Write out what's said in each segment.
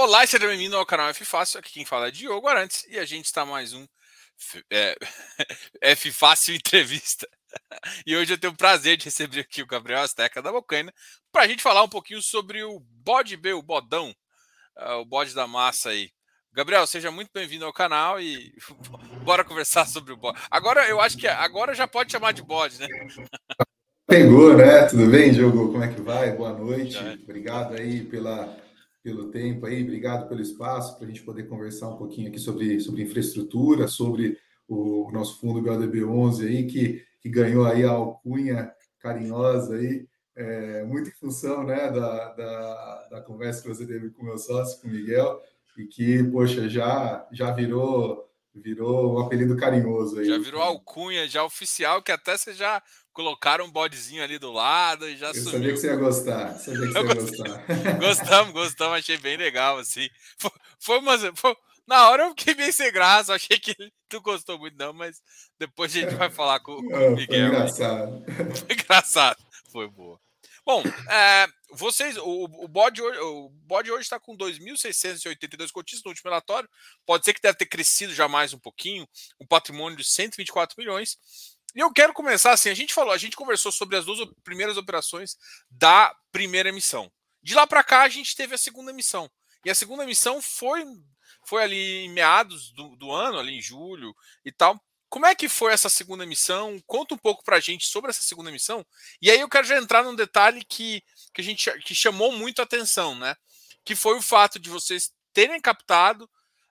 Olá, seja bem-vindo ao canal F Fácil. Aqui quem fala é Diogo Arantes e a gente está mais um é, F Fácil Entrevista. E hoje eu tenho o prazer de receber aqui o Gabriel Asteca da Bocaina para a gente falar um pouquinho sobre o bode B, o bodão, uh, o bode da massa aí. Gabriel, seja muito bem-vindo ao canal e bora conversar sobre o bode. Agora eu acho que agora já pode chamar de bode, né? Pegou, né? Tudo bem, Diogo? Como é que vai? Boa noite. Obrigado aí pela pelo tempo aí, obrigado pelo espaço para a gente poder conversar um pouquinho aqui sobre, sobre infraestrutura, sobre o nosso fundo BODB11 aí, que, que ganhou aí a alcunha carinhosa aí, é, muito em função né, da, da, da, conversa que você teve com o meu sócio, com o Miguel, e que, poxa, já, já virou virou um apelido carinhoso aí. Já virou alcunha, já oficial, que até você já colocaram um bodezinho ali do lado e já Eu sumiu. sabia que você ia gostar. Sabia que você ia gostar. gostamos, gostamos, achei bem legal, assim. Foi, foi uma. Foi, na hora eu fiquei bem sem graça, achei que não gostou muito, não, mas depois a gente vai falar com, com o Miguel. Foi engraçado. Foi engraçado, foi boa. Bom, é, vocês, o, o bode hoje, o bode hoje está com 2.682 cotistas no último relatório. Pode ser que deve ter crescido já mais um pouquinho, um patrimônio de 124 milhões. E eu quero começar assim, a gente falou, a gente conversou sobre as duas primeiras operações da primeira emissão. De lá para cá a gente teve a segunda emissão. E a segunda emissão foi foi ali em meados do, do ano, ali em julho e tal. Como é que foi essa segunda emissão? Conta um pouco para a gente sobre essa segunda emissão. E aí eu quero já entrar num detalhe que, que a gente que chamou muito a atenção, né? Que foi o fato de vocês terem captado.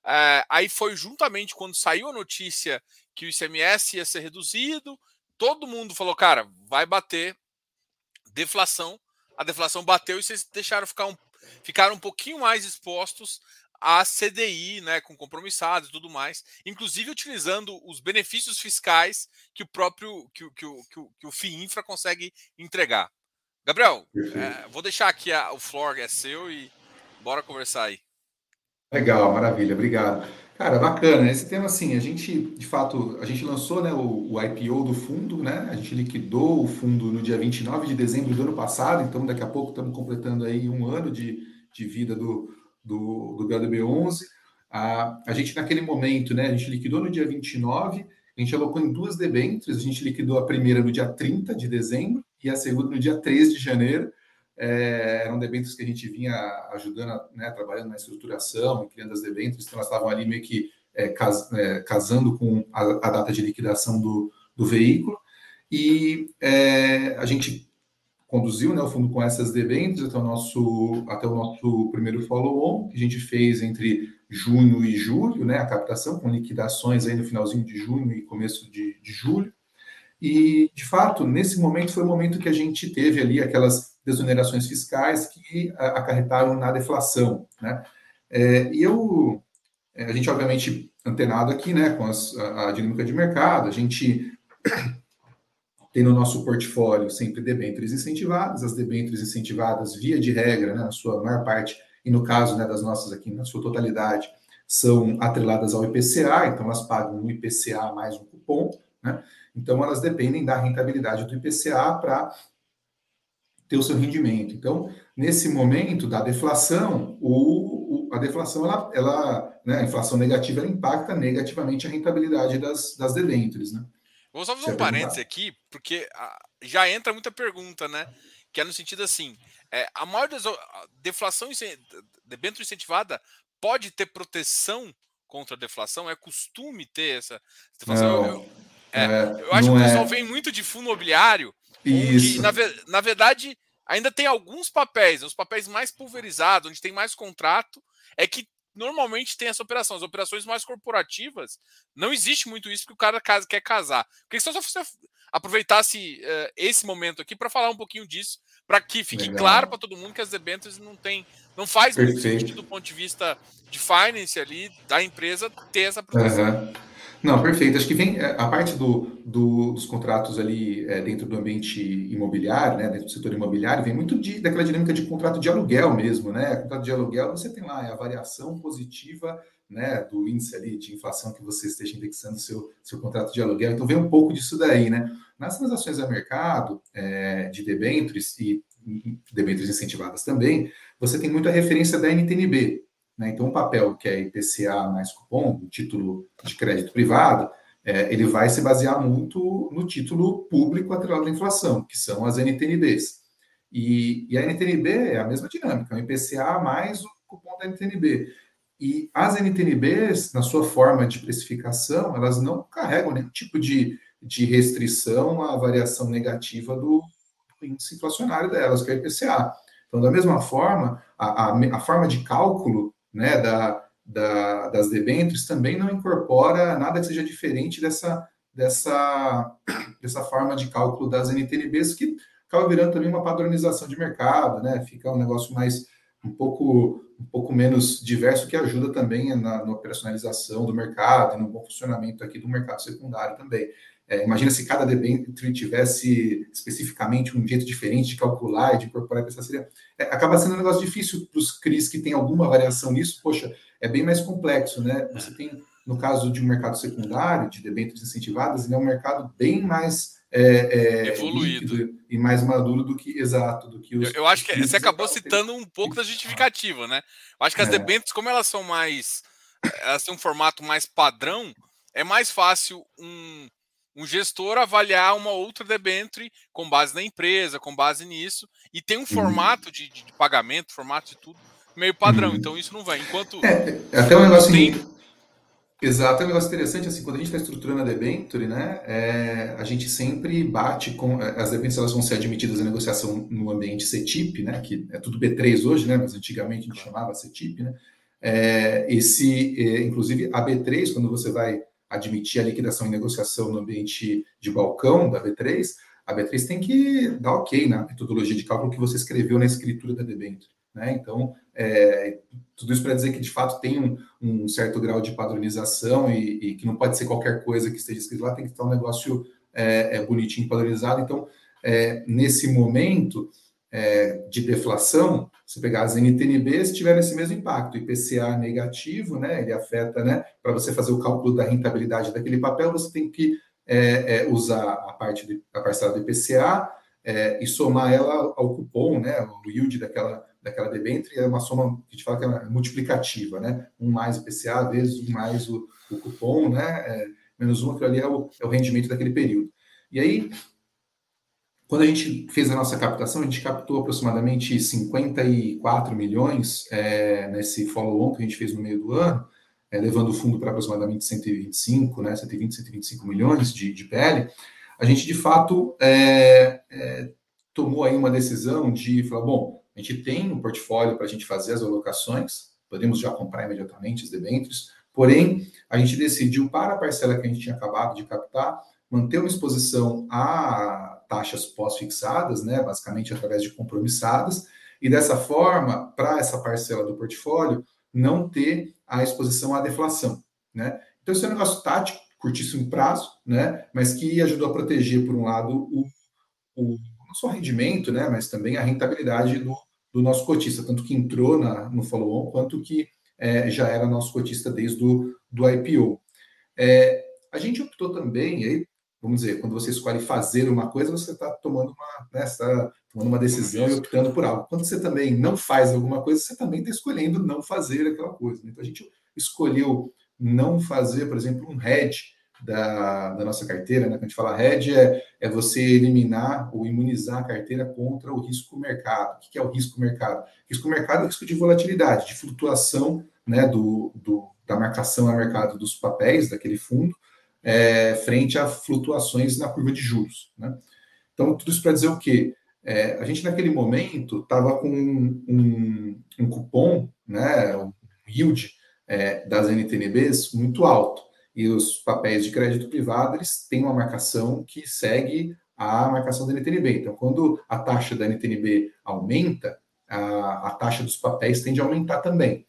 É, aí foi juntamente quando saiu a notícia que o ICMS ia ser reduzido, todo mundo falou, cara, vai bater deflação. A deflação bateu e vocês deixaram ficar um, ficaram um pouquinho mais expostos a CDI, né, com compromissados e tudo mais, inclusive utilizando os benefícios fiscais que o próprio que, que, que, que o FIINFRA consegue entregar. Gabriel, é, vou deixar aqui a, o floor é seu e bora conversar aí. Legal, maravilha, obrigado. Cara, bacana. Esse tema, assim, a gente, de fato, a gente lançou né, o, o, IPO do fundo, né? A gente liquidou o fundo no dia 29 de dezembro do ano passado, então daqui a pouco estamos completando aí um ano de, de vida do, do, do BLB11. A, a gente, naquele momento, né, a gente liquidou no dia 29, a gente alocou em duas debêntures, a gente liquidou a primeira no dia 30 de dezembro e a segunda no dia 3 de janeiro. É, eram debêntures que a gente vinha ajudando, né, trabalhando na estruturação criando as debêntures, então elas estavam ali meio que é, cas, é, casando com a, a, data de liquidação do, do veículo. E é, a gente conduziu né, o fundo com essas debêntures até o nosso, até o nosso primeiro follow-on, que a gente fez entre junho e julho, né, a captação, com liquidações aí no finalzinho de junho e começo de, de julho. E, de fato, nesse momento foi o momento que a gente teve ali aquelas desonerações fiscais que acarretaram na deflação. Né? É, e eu, é, a gente, obviamente, antenado aqui né, com as, a, a dinâmica de mercado, a gente tem no nosso portfólio sempre debêntures incentivadas, as debêntures incentivadas, via de regra, né, na sua maior parte, e no caso né, das nossas aqui, na sua totalidade, são atreladas ao IPCA, então elas pagam um IPCA mais um cupom, né? Então elas dependem da rentabilidade do IPCA para ter o seu rendimento. Então, nesse momento da deflação, o, o a deflação, ela, ela né, a inflação negativa, ela impacta negativamente a rentabilidade das, das debêntures, né? Vou só fazer um parênteses aqui, porque ah, já entra muita pergunta, né? Que é no sentido assim: é, a maior das, a deflação debênture incentivada pode ter proteção contra a deflação? É costume ter essa deflação? Não, eu, é, é, eu acho que o pessoal é. vem muito de fundo imobiliário. Isso. Na, na verdade, ainda tem alguns papéis, os papéis mais pulverizados, onde tem mais contrato, é que normalmente tem essa operação. As operações mais corporativas, não existe muito isso porque o cara quer casar. Queria que você aproveitasse uh, esse momento aqui para falar um pouquinho disso, para que fique Legal. claro para todo mundo que as debêntures não tem, não faz Perfeito. muito sentido do ponto de vista de finance ali da empresa ter essa proteção. Uhum. Não, perfeito. Acho que vem é, a parte do, do dos contratos ali é, dentro do ambiente imobiliário, né, dentro do setor imobiliário, vem muito de, daquela dinâmica de contrato de aluguel mesmo, né? Contrato de aluguel, você tem lá a variação positiva né, do índice ali de inflação que você esteja indexando seu, seu contrato de aluguel. Então vem um pouco disso daí, né? Nas transações a mercado é, de debêntures e debêntures incentivadas também, você tem muita referência da NTNB, Né? Então, um papel que é IPCA mais cupom, o título de crédito privado, é, ele vai se basear muito no título público atrelado à inflação, que são as NTNBs. E, e a NTNB é a mesma dinâmica, é o IPCA mais o cupom da NTNB. E as NTNBs, na sua forma de precificação, elas não carregam nenhum tipo de, de restrição à variação negativa do, do índice inflacionário delas, que é o IPCA. Então, da mesma forma, a, a, a forma de cálculo né, da, da, das debêntures também não incorpora nada que seja diferente dessa, dessa, dessa forma de cálculo das NTNBs, que acaba virando também uma padronização de mercado, né? Fica um negócio mais um pouco um pouco menos diverso que ajuda também na, na operacionalização do mercado e no bom funcionamento aqui do mercado secundário também. É, imagina se cada debênture tivesse especificamente um jeito diferente de calcular e de incorporar essa seria. É, acaba sendo um negócio difícil para os CRIs que tem alguma variação nisso, poxa, é bem mais complexo, né? Você tem, no caso de um mercado secundário, de debêntures incentivadas, ele é um mercado bem mais é, é, evoluído e mais maduro do que exato do que os. Eu, eu acho que você acabou citando um pouco da justificativa, né? Eu acho que as é. debêntures, como elas são mais, elas têm um formato mais padrão, é mais fácil um um gestor avaliar uma outra debenture com base na empresa, com base nisso, e tem um uhum. formato de, de, pagamento, formato de tudo meio padrão, uhum. então isso não vai. Enquanto. É, é até um negócio. Tem... Exato, é um negócio interessante, assim, quando a gente está estruturando a debenture, né, é, a gente sempre bate com, é, as debentures elas vão ser admitidas à negociação no ambiente CETIP, né, que é tudo B3 hoje, né, mas antigamente a gente chamava CETIP, né, é, esse, é, inclusive a B3, quando você vai admitir a liquidação e negociação no ambiente de balcão da B3, a B3 tem que dar ok na metodologia de cálculo que você escreveu na escritura da debênture. Né? Então, é, tudo isso para dizer que de fato tem um, um certo grau de padronização e, e, que não pode ser qualquer coisa que esteja escrito lá, tem que estar um negócio é, é bonitinho, padronizado. Então, é, nesse momento é, de deflação, se pegar as NTNBs, tiveram esse mesmo impacto. IPCA negativo, né, ele afeta, né, para você fazer o cálculo da rentabilidade daquele papel, você tem que é, é, usar a parte de, a parcela do IPCA é, e somar ela ao cupom, né, o yield daquela, daquela debênture, é uma soma que a gente fala que é multiplicativa, né, um mais IPCA vezes um mais o, o cupom, né, é, menos um, aquilo ali é o, é o rendimento daquele período. E aí, quando a gente fez a nossa captação, a gente captou aproximadamente 54 milhões é, nesse follow-on que a gente fez no meio do ano, é, levando o fundo para aproximadamente 125, né, 120, 125 milhões de, de PL. A gente, de fato, é, é, tomou aí uma decisão de falar, bom, a gente tem um portfólio para a gente fazer as alocações, podemos já comprar imediatamente os debêntures, porém, a gente decidiu, para a parcela que a gente tinha acabado de captar, manter uma exposição a taxas pós-fixadas, né, basicamente através de compromissadas, e dessa forma, para essa parcela do portfólio, não ter a exposição à deflação. Né? Então, isso é um negócio tático, curtíssimo prazo, né, mas que ajudou a proteger, por um lado, o, o não só o rendimento, né, mas também a rentabilidade do, do nosso cotista, tanto que entrou na, no follow-on, quanto que é, já era nosso cotista desde o do IPO. É, a gente optou também, aí vamos dizer, quando você escolhe fazer uma coisa, você está tomando uma, né, tá tomando uma decisão e optando por algo. Quando você também não faz alguma coisa, você também está escolhendo não fazer aquela coisa. Então a gente escolheu não fazer, por exemplo, um hedge da, da nossa carteira, né? Quando a gente fala hedge, é, é você eliminar ou imunizar a carteira contra o risco mercado. O que é o risco mercado? Risco mercado é o risco de volatilidade, de flutuação né, do, do, da marcação a mercado dos papéis daquele fundo, é, frente a flutuações na curva de juros. Né? Então, tudo isso para dizer o quê? É, a gente, naquele momento, estava com um, um, cupom, né, um yield é, das NTNBs muito alto. E os papéis de crédito privado eles têm uma marcação que segue a marcação da NTNB. Então, quando a taxa da NTNB aumenta, a, a taxa dos papéis tende a aumentar também.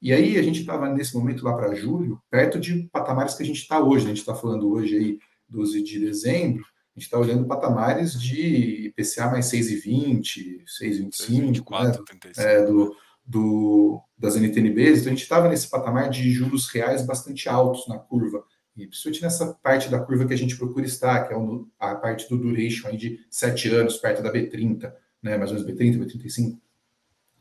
E aí a gente estava nesse momento lá para julho, perto de patamares que a gente está hoje. Né? A gente está falando hoje aí 12 de dezembro, a gente está olhando patamares de IPCA mais 6,20, 6,25, né? é, do, do, das NTNBs. Então a gente estava nesse patamar de juros reais bastante altos na curva. E principalmente nessa parte da curva que a gente procura estar, que é a parte do duration aí de 7 anos, perto da B30, né? mais ou menos B30, B35.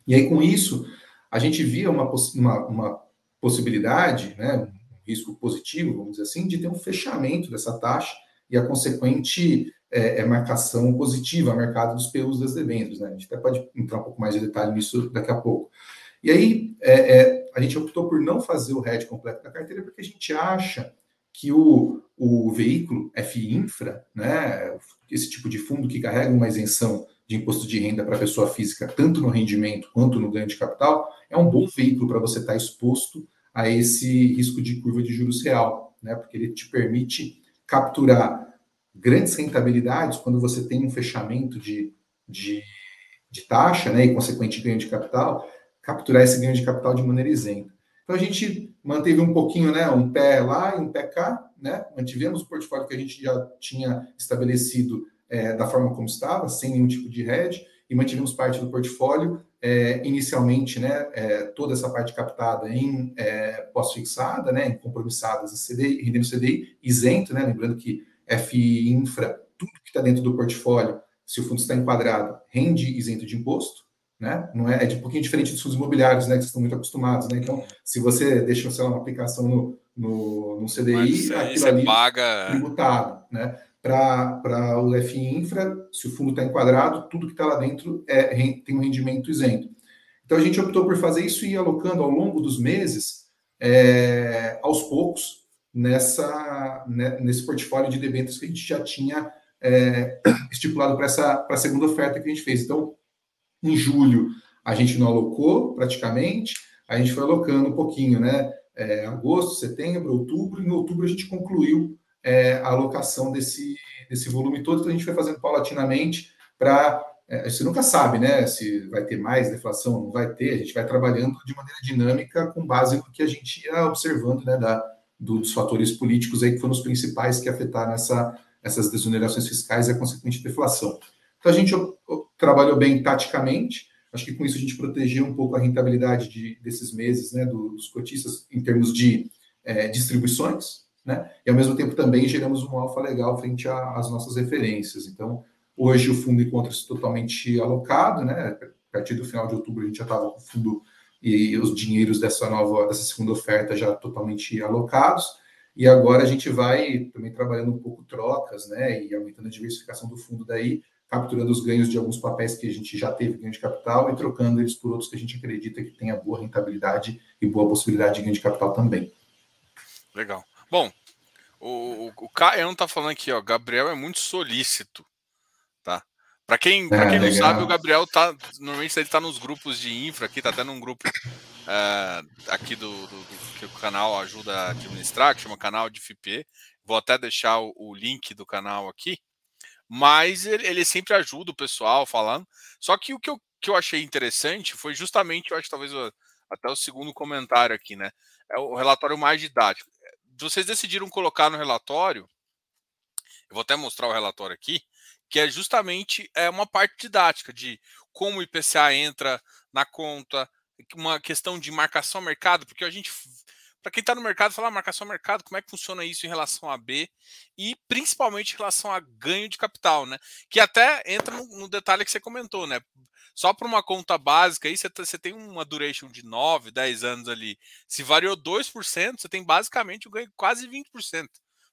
E aí com isso a gente via uma, uma, uma possibilidade, né, um risco positivo, vamos dizer assim, de ter um fechamento dessa taxa e a consequente é, é marcação positiva ao mercado dos PUs das debêntures. Né? A gente até pode entrar um pouco mais de detalhe nisso daqui a pouco. E aí, é, é, a gente optou por não fazer o RED completo da carteira porque a gente acha que o, o veículo FIINFRA, né, esse tipo de fundo que carrega uma isenção de imposto de renda para pessoa física, tanto no rendimento quanto no ganho de capital, é um bom veículo para você estar tá exposto a esse risco de curva de juros real, né, porque ele te permite capturar grandes rentabilidades quando você tem um fechamento de, de, de taxa, né, e consequente ganho de capital, capturar esse ganho de capital de maneira isenta. Então a gente manteve um pouquinho, né, um pé lá e um pé cá, né, mantivemos o portfólio que a gente já tinha estabelecido é, da forma como estava, sem nenhum tipo de hedge, e mantivemos parte do portfólio, é, inicialmente, né, é, toda essa parte captada em é, pós-fixada, né, em compromissadas em CDI, rendendo CDI isento, né, lembrando que FI Infra, tudo que está dentro do portfólio, se o fundo está enquadrado, rende isento de imposto, né? Não é, é de um pouquinho diferente dos fundos imobiliários, né? Que vocês estão muito acostumados, né? Então, se você deixa, sei lá, uma aplicação no, no, no CDI, aquilo ali paga... tributado, né? Para o FI Infra, se o fundo está enquadrado, tudo que está lá dentro é, tem um rendimento isento. Então, a gente optou por fazer isso e ir alocando ao longo dos meses, é, aos poucos, nessa, né, nesse portfólio de debêntures que a gente já tinha é, estipulado para essa a segunda oferta que a gente fez. Então, em julho, a gente não alocou praticamente, a gente foi alocando um pouquinho, né? É, agosto, setembro, outubro, em outubro a gente concluiu é, a alocação desse, desse volume todo, então a gente foi fazendo paulatinamente para. É, você nunca sabe, né? Se vai ter mais deflação não vai ter, a gente vai trabalhando de maneira dinâmica com base no que a gente ia observando, né? Da, dos fatores políticos aí que foram os principais que afetaram essa, essas desonerações fiscais e a consequente deflação. Então a gente trabalhou bem taticamente, acho que com isso a gente protegeu um pouco a rentabilidade de, desses meses, né, dos cotistas em termos de é, distribuições, né, e ao mesmo tempo também geramos um alfa legal frente às nossas referências. Então, hoje o fundo encontra-se totalmente alocado, né, a partir do final de outubro a gente já estava com o fundo e os dinheiros dessa nova, dessa segunda oferta já totalmente alocados, e agora a gente vai também trabalhando um pouco trocas, né, e aumentando a diversificação do fundo daí, capturando os ganhos de alguns papéis que a gente já teve ganho de capital e trocando eles por outros que a gente acredita que tenha boa rentabilidade e boa possibilidade de ganho de capital também. Legal. Bom, o, o Caio está falando aqui, ó, Gabriel é muito solícito, tá? Para quem, pra é, quem não sabe, o Gabriel tá normalmente ele está nos grupos de infra aqui, tá até num grupo uh, aqui do, do, do, que o canal ajuda a administrar, que chama canal de FIP. Vou até deixar o, o link do canal aqui mas ele, ele, sempre ajuda o pessoal falando. Só que o que eu, que eu achei interessante foi justamente, eu acho talvez até o segundo comentário aqui, né? É o relatório mais didático. Vocês decidiram colocar no relatório, eu vou até mostrar o relatório aqui, que é justamente é uma parte didática de como o IPCA entra na conta, uma questão de marcação mercado, porque a gente para quem está no mercado, falar ah, marcação mercado, como é que funciona isso em relação a B e principalmente em relação a ganho de capital, né? Que até entra no, no detalhe que você comentou, né? Só para uma conta básica aí, você, você tem uma duration de 9, 10 anos ali. Se variou 2%, você tem basicamente o ganho quase 20%,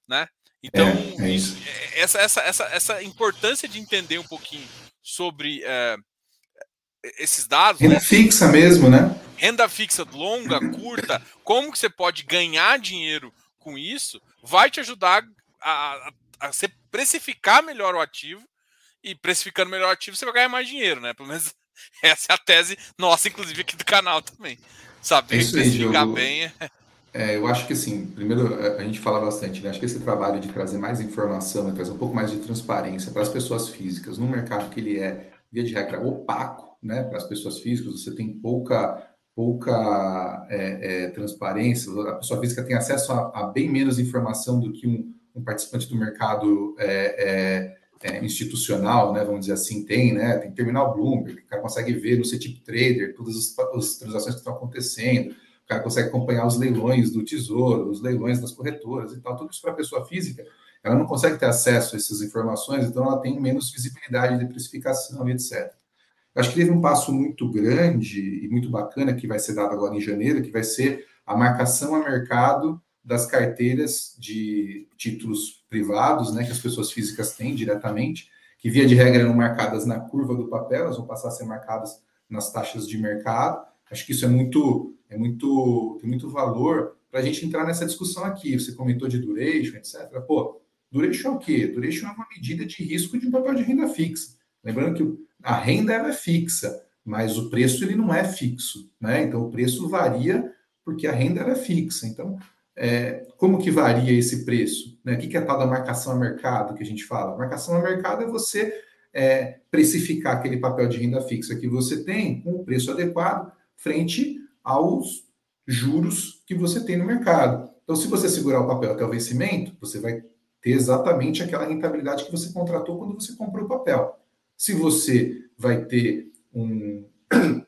né? Então, é, é isso. É, essa, essa, essa, essa importância de entender um pouquinho sobre é, esses dados. Renda né? fixa mesmo, né? Renda fixa longa, curta, como que você pode ganhar dinheiro com isso, vai te ajudar a, a, a você precificar melhor o ativo. E precificando melhor o ativo, você vai ganhar mais dinheiro, né? Pelo menos essa é a tese nossa, inclusive aqui do canal também. Saber é precificar bem. É... É, eu acho que assim, primeiro a gente fala bastante, né? Acho que esse trabalho de trazer mais informação, trazer um pouco mais de transparência para as pessoas físicas, num mercado que ele é, via de regra, opaco, né, para as pessoas físicas, você tem pouca, pouca é, é, transparência, a pessoa física tem acesso a, a, bem menos informação do que um, um participante do mercado é, é, é institucional, né, vamos dizer assim, tem, né, tem terminal Bloomberg, o cara consegue ver no CTIP Trader todas as, as transações que estão acontecendo, o cara consegue acompanhar os leilões do tesouro, os leilões das corretoras e tal, tudo isso para a pessoa física, ela não consegue ter acesso a essas informações, então ela tem menos visibilidade de precificação e etc. Acho que teve um passo muito grande e muito bacana que vai ser dado agora em janeiro, que vai ser a marcação a mercado das carteiras de títulos privados, né, que as pessoas físicas têm diretamente, que via de regra eram marcadas na curva do papel, elas vão passar a ser marcadas nas taxas de mercado. Acho que isso é muito, é muito, tem muito valor para a gente entrar nessa discussão aqui. Você comentou de duration, etc. Pô, duration é o quê? Duration é uma medida de risco de um papel de renda fixa. Lembrando que a renda é fixa, mas o preço ele não é fixo, né? Então o preço varia porque a renda é fixa. Então, é, como que varia esse preço? Né? O que é a tal da marcação a mercado que a gente fala? Marcação a mercado é você é, precificar aquele papel de renda fixa que você tem com o preço adequado frente aos juros que você tem no mercado. Então, se você segurar o papel até o vencimento, você vai ter exatamente aquela rentabilidade que você contratou quando você comprou o papel. Se você vai ter um,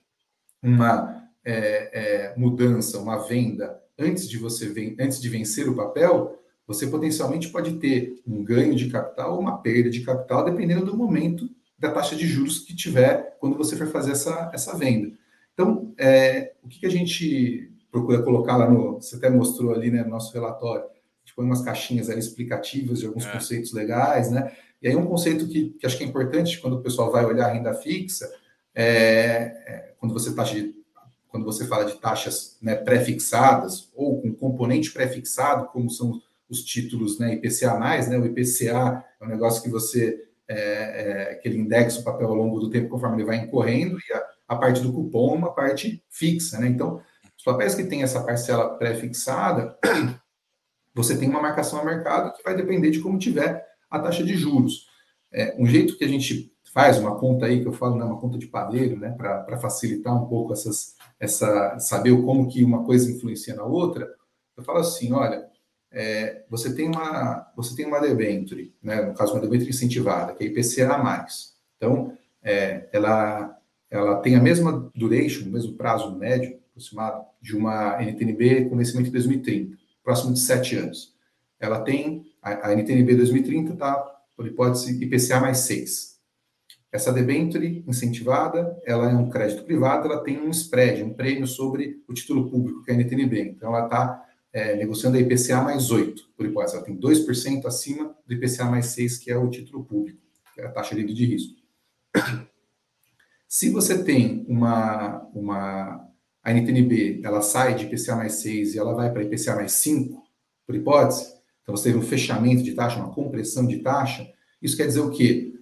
uma é, é, mudança, uma venda antes de você antes de vencer o papel, você potencialmente pode ter um ganho de capital ou uma perda de capital, dependendo do momento da taxa de juros que tiver quando você for fazer essa, essa venda. Então, é, o que, que, a gente procura colocar lá no. Você até mostrou ali né, no nosso relatório. A gente põe umas caixinhas ali explicativas de alguns é. conceitos legais, né? E aí, um conceito que, que, acho que é importante quando o pessoal vai olhar a renda fixa, é, é, quando você de, quando você fala de taxas né, pré-fixadas ou com componente pré-fixado, como são os títulos né, IPCA+, né, o IPCA é um negócio que você é, é, que ele indexa o papel ao longo do tempo conforme ele vai incorrendo e a, a parte do cupom é uma parte fixa, né? Então, os papéis que têm essa parcela pré-fixada, você tem uma marcação a mercado que vai depender de como tiver a taxa de juros. É, um jeito que a gente faz, uma conta aí que eu falo, né, uma conta de padeiro, né, para facilitar um pouco essas, essa, saber como que uma coisa influencia na outra, eu falo assim, olha, é, você tem uma você tem uma debenture, né, no caso uma debenture incentivada, que é IPCA+. Então, é, ela ela tem a mesma duration, o mesmo prazo médio aproximado de uma NTNB com vencimento em 2030, próximo de sete anos. Ela tem a, NTNB 2030 está por hipótese IPCA mais 6. Essa debenture incentivada, ela é um crédito privado, ela tem um spread, um prêmio sobre o título público, que é a NTNB. Então, ela está é, negociando a IPCA mais 8, por hipótese. Ela tem 2% acima do IPCA mais 6, que é o título público, que é a taxa livre de risco. Se você tem uma, uma a NTNB, ela sai de IPCA mais 6 e ela vai para IPCA mais 5, por hipótese, então você teve um fechamento de taxa, uma compressão de taxa, isso quer dizer o quê?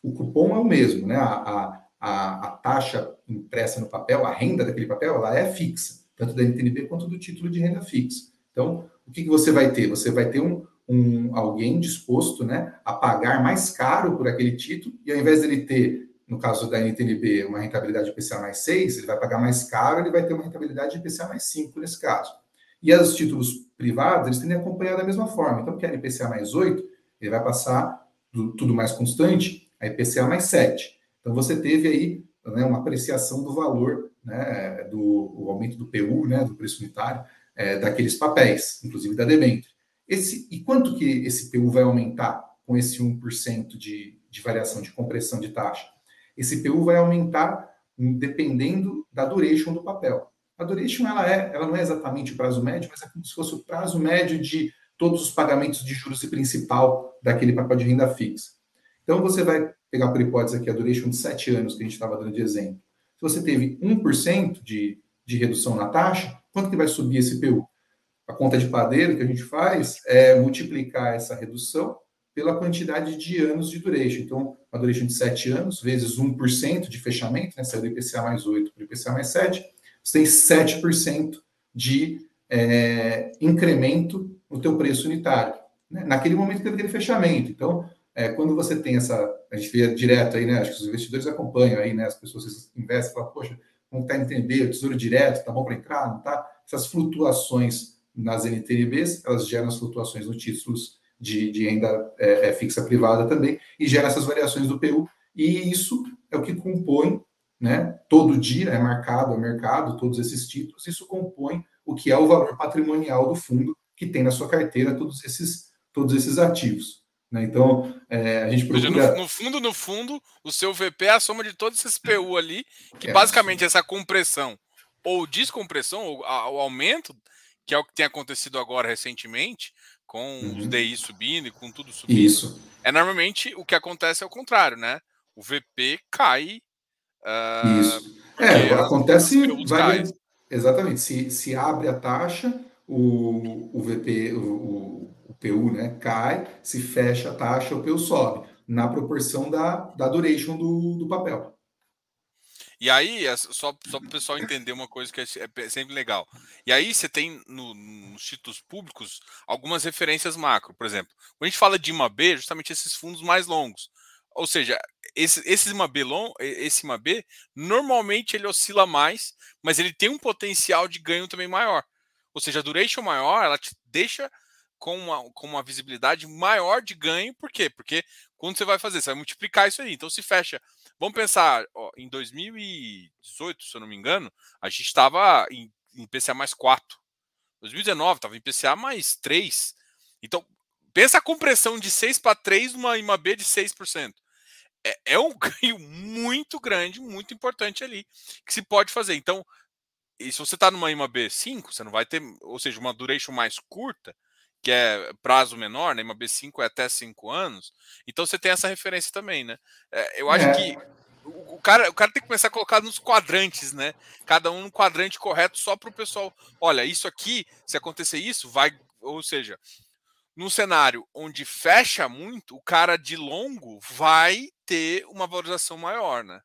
O cupom é o mesmo, né? A, a, a taxa impressa no papel, a renda daquele papel, ela é fixa, tanto da NTNB quanto do título de renda fixa. Então, o que, que você vai ter? Você vai ter um, um, alguém disposto né, a pagar mais caro por aquele título, e ao invés dele ter, no caso da NTNB, uma rentabilidade de IPCA mais 6, ele vai pagar mais caro, ele vai ter uma rentabilidade de IPCA mais 5 nesse caso. E os títulos privados, eles tendem a acompanhar da mesma forma. Então, que é IPCA mais 8, ele vai passar do, tudo mais constante a IPCA mais 7. Então, você teve aí né, uma apreciação do valor, né, do aumento do PU, né, do preço unitário, é, daqueles papéis, inclusive da debênture. Esse, e quanto que esse PU vai aumentar com esse 1% de, de variação de compressão de taxa? Esse PU vai aumentar dependendo da duration do papel. A duration ela é, ela não é exatamente o prazo médio, mas é como se fosse o prazo médio de todos os pagamentos de juros e principal daquele papel de renda fixa. Então você vai pegar por hipótese aqui a duration de 7 anos que a gente estava dando de exemplo. Se você teve 1% de, de redução na taxa, quanto que vai subir esse PU? A conta de padeiro que a gente faz é multiplicar essa redução pela quantidade de anos de duration. Então, uma duration de 7 anos, vezes 1% de fechamento, né, saiu do IPCA mais 8 para o IPCA mais 7, você tem 7% de é, incremento no teu preço unitário, né? naquele momento daquele fechamento. Então, é, quando você tem essa, a gente vê direto aí, né? Acho que os investidores acompanham aí, né? As pessoas investem, falam, poxa, como está NTNB, o tesouro direto, tá bom para entrar, não tá? Essas flutuações nas NTNBs, elas geram as flutuações nos títulos de, de renda é, é, fixa privada também, e gera essas variações do PU, e isso é o que compõe né? Todo dia é marcado a mercado todos esses títulos, isso compõe o que é o valor patrimonial do fundo que tem na sua carteira todos esses todos esses ativos. Né? Então, é, a gente procura... no, no, fundo, no fundo, o seu VP é a soma de todos esses PU ali, que é basicamente essa compressão ou descompressão, ou o aumento, que é o que tem acontecido agora recentemente, com uhum. os DI subindo e com tudo subindo. Isso. É normalmente o que acontece é o contrário, né? O VP cai. Uh, Isso. É, acontece. Vai, exatamente. Se, se abre a taxa, o, o VP, o, o PU né, cai, se fecha a taxa, o PU sobe, na proporção da, da duration do, do papel. E aí, é só, só para o pessoal entender uma coisa que é, é sempre legal. E aí você tem no, nos títulos públicos algumas referências macro. Por exemplo, quando a gente fala de IMAB, justamente esses fundos mais longos. Ou seja, esse, esse IMAB, long, esse IMAB, normalmente ele oscila mais, mas ele tem um potencial de ganho também maior. Ou seja, a duration maior, ela te deixa com uma, com uma visibilidade maior de ganho. Por quê? Porque quando você vai fazer, você vai multiplicar isso aí. Então se fecha. Vamos pensar, ó, em 2018, se eu não me engano, a gente estava em, em PCA mais 4. 2019 estava em PCA mais 3. Então, pensa a compressão de 6 para 3 numa IMAB de 6%. É, é um ganho muito grande, muito importante ali, que se pode fazer. Então, e se você está numa IMAB 5, você não vai ter, ou seja, uma duration mais curta, que é prazo menor, né? Uma B5 é até 5 anos. Então você tem essa referência também, né? É, eu acho é. que o, cara, o cara tem que começar a colocar nos quadrantes, né? Cada um no quadrante correto só para o pessoal. Olha, isso aqui, se acontecer isso, vai. Ou seja, num cenário onde fecha muito, o cara de longo vai ter uma valorização maior, né?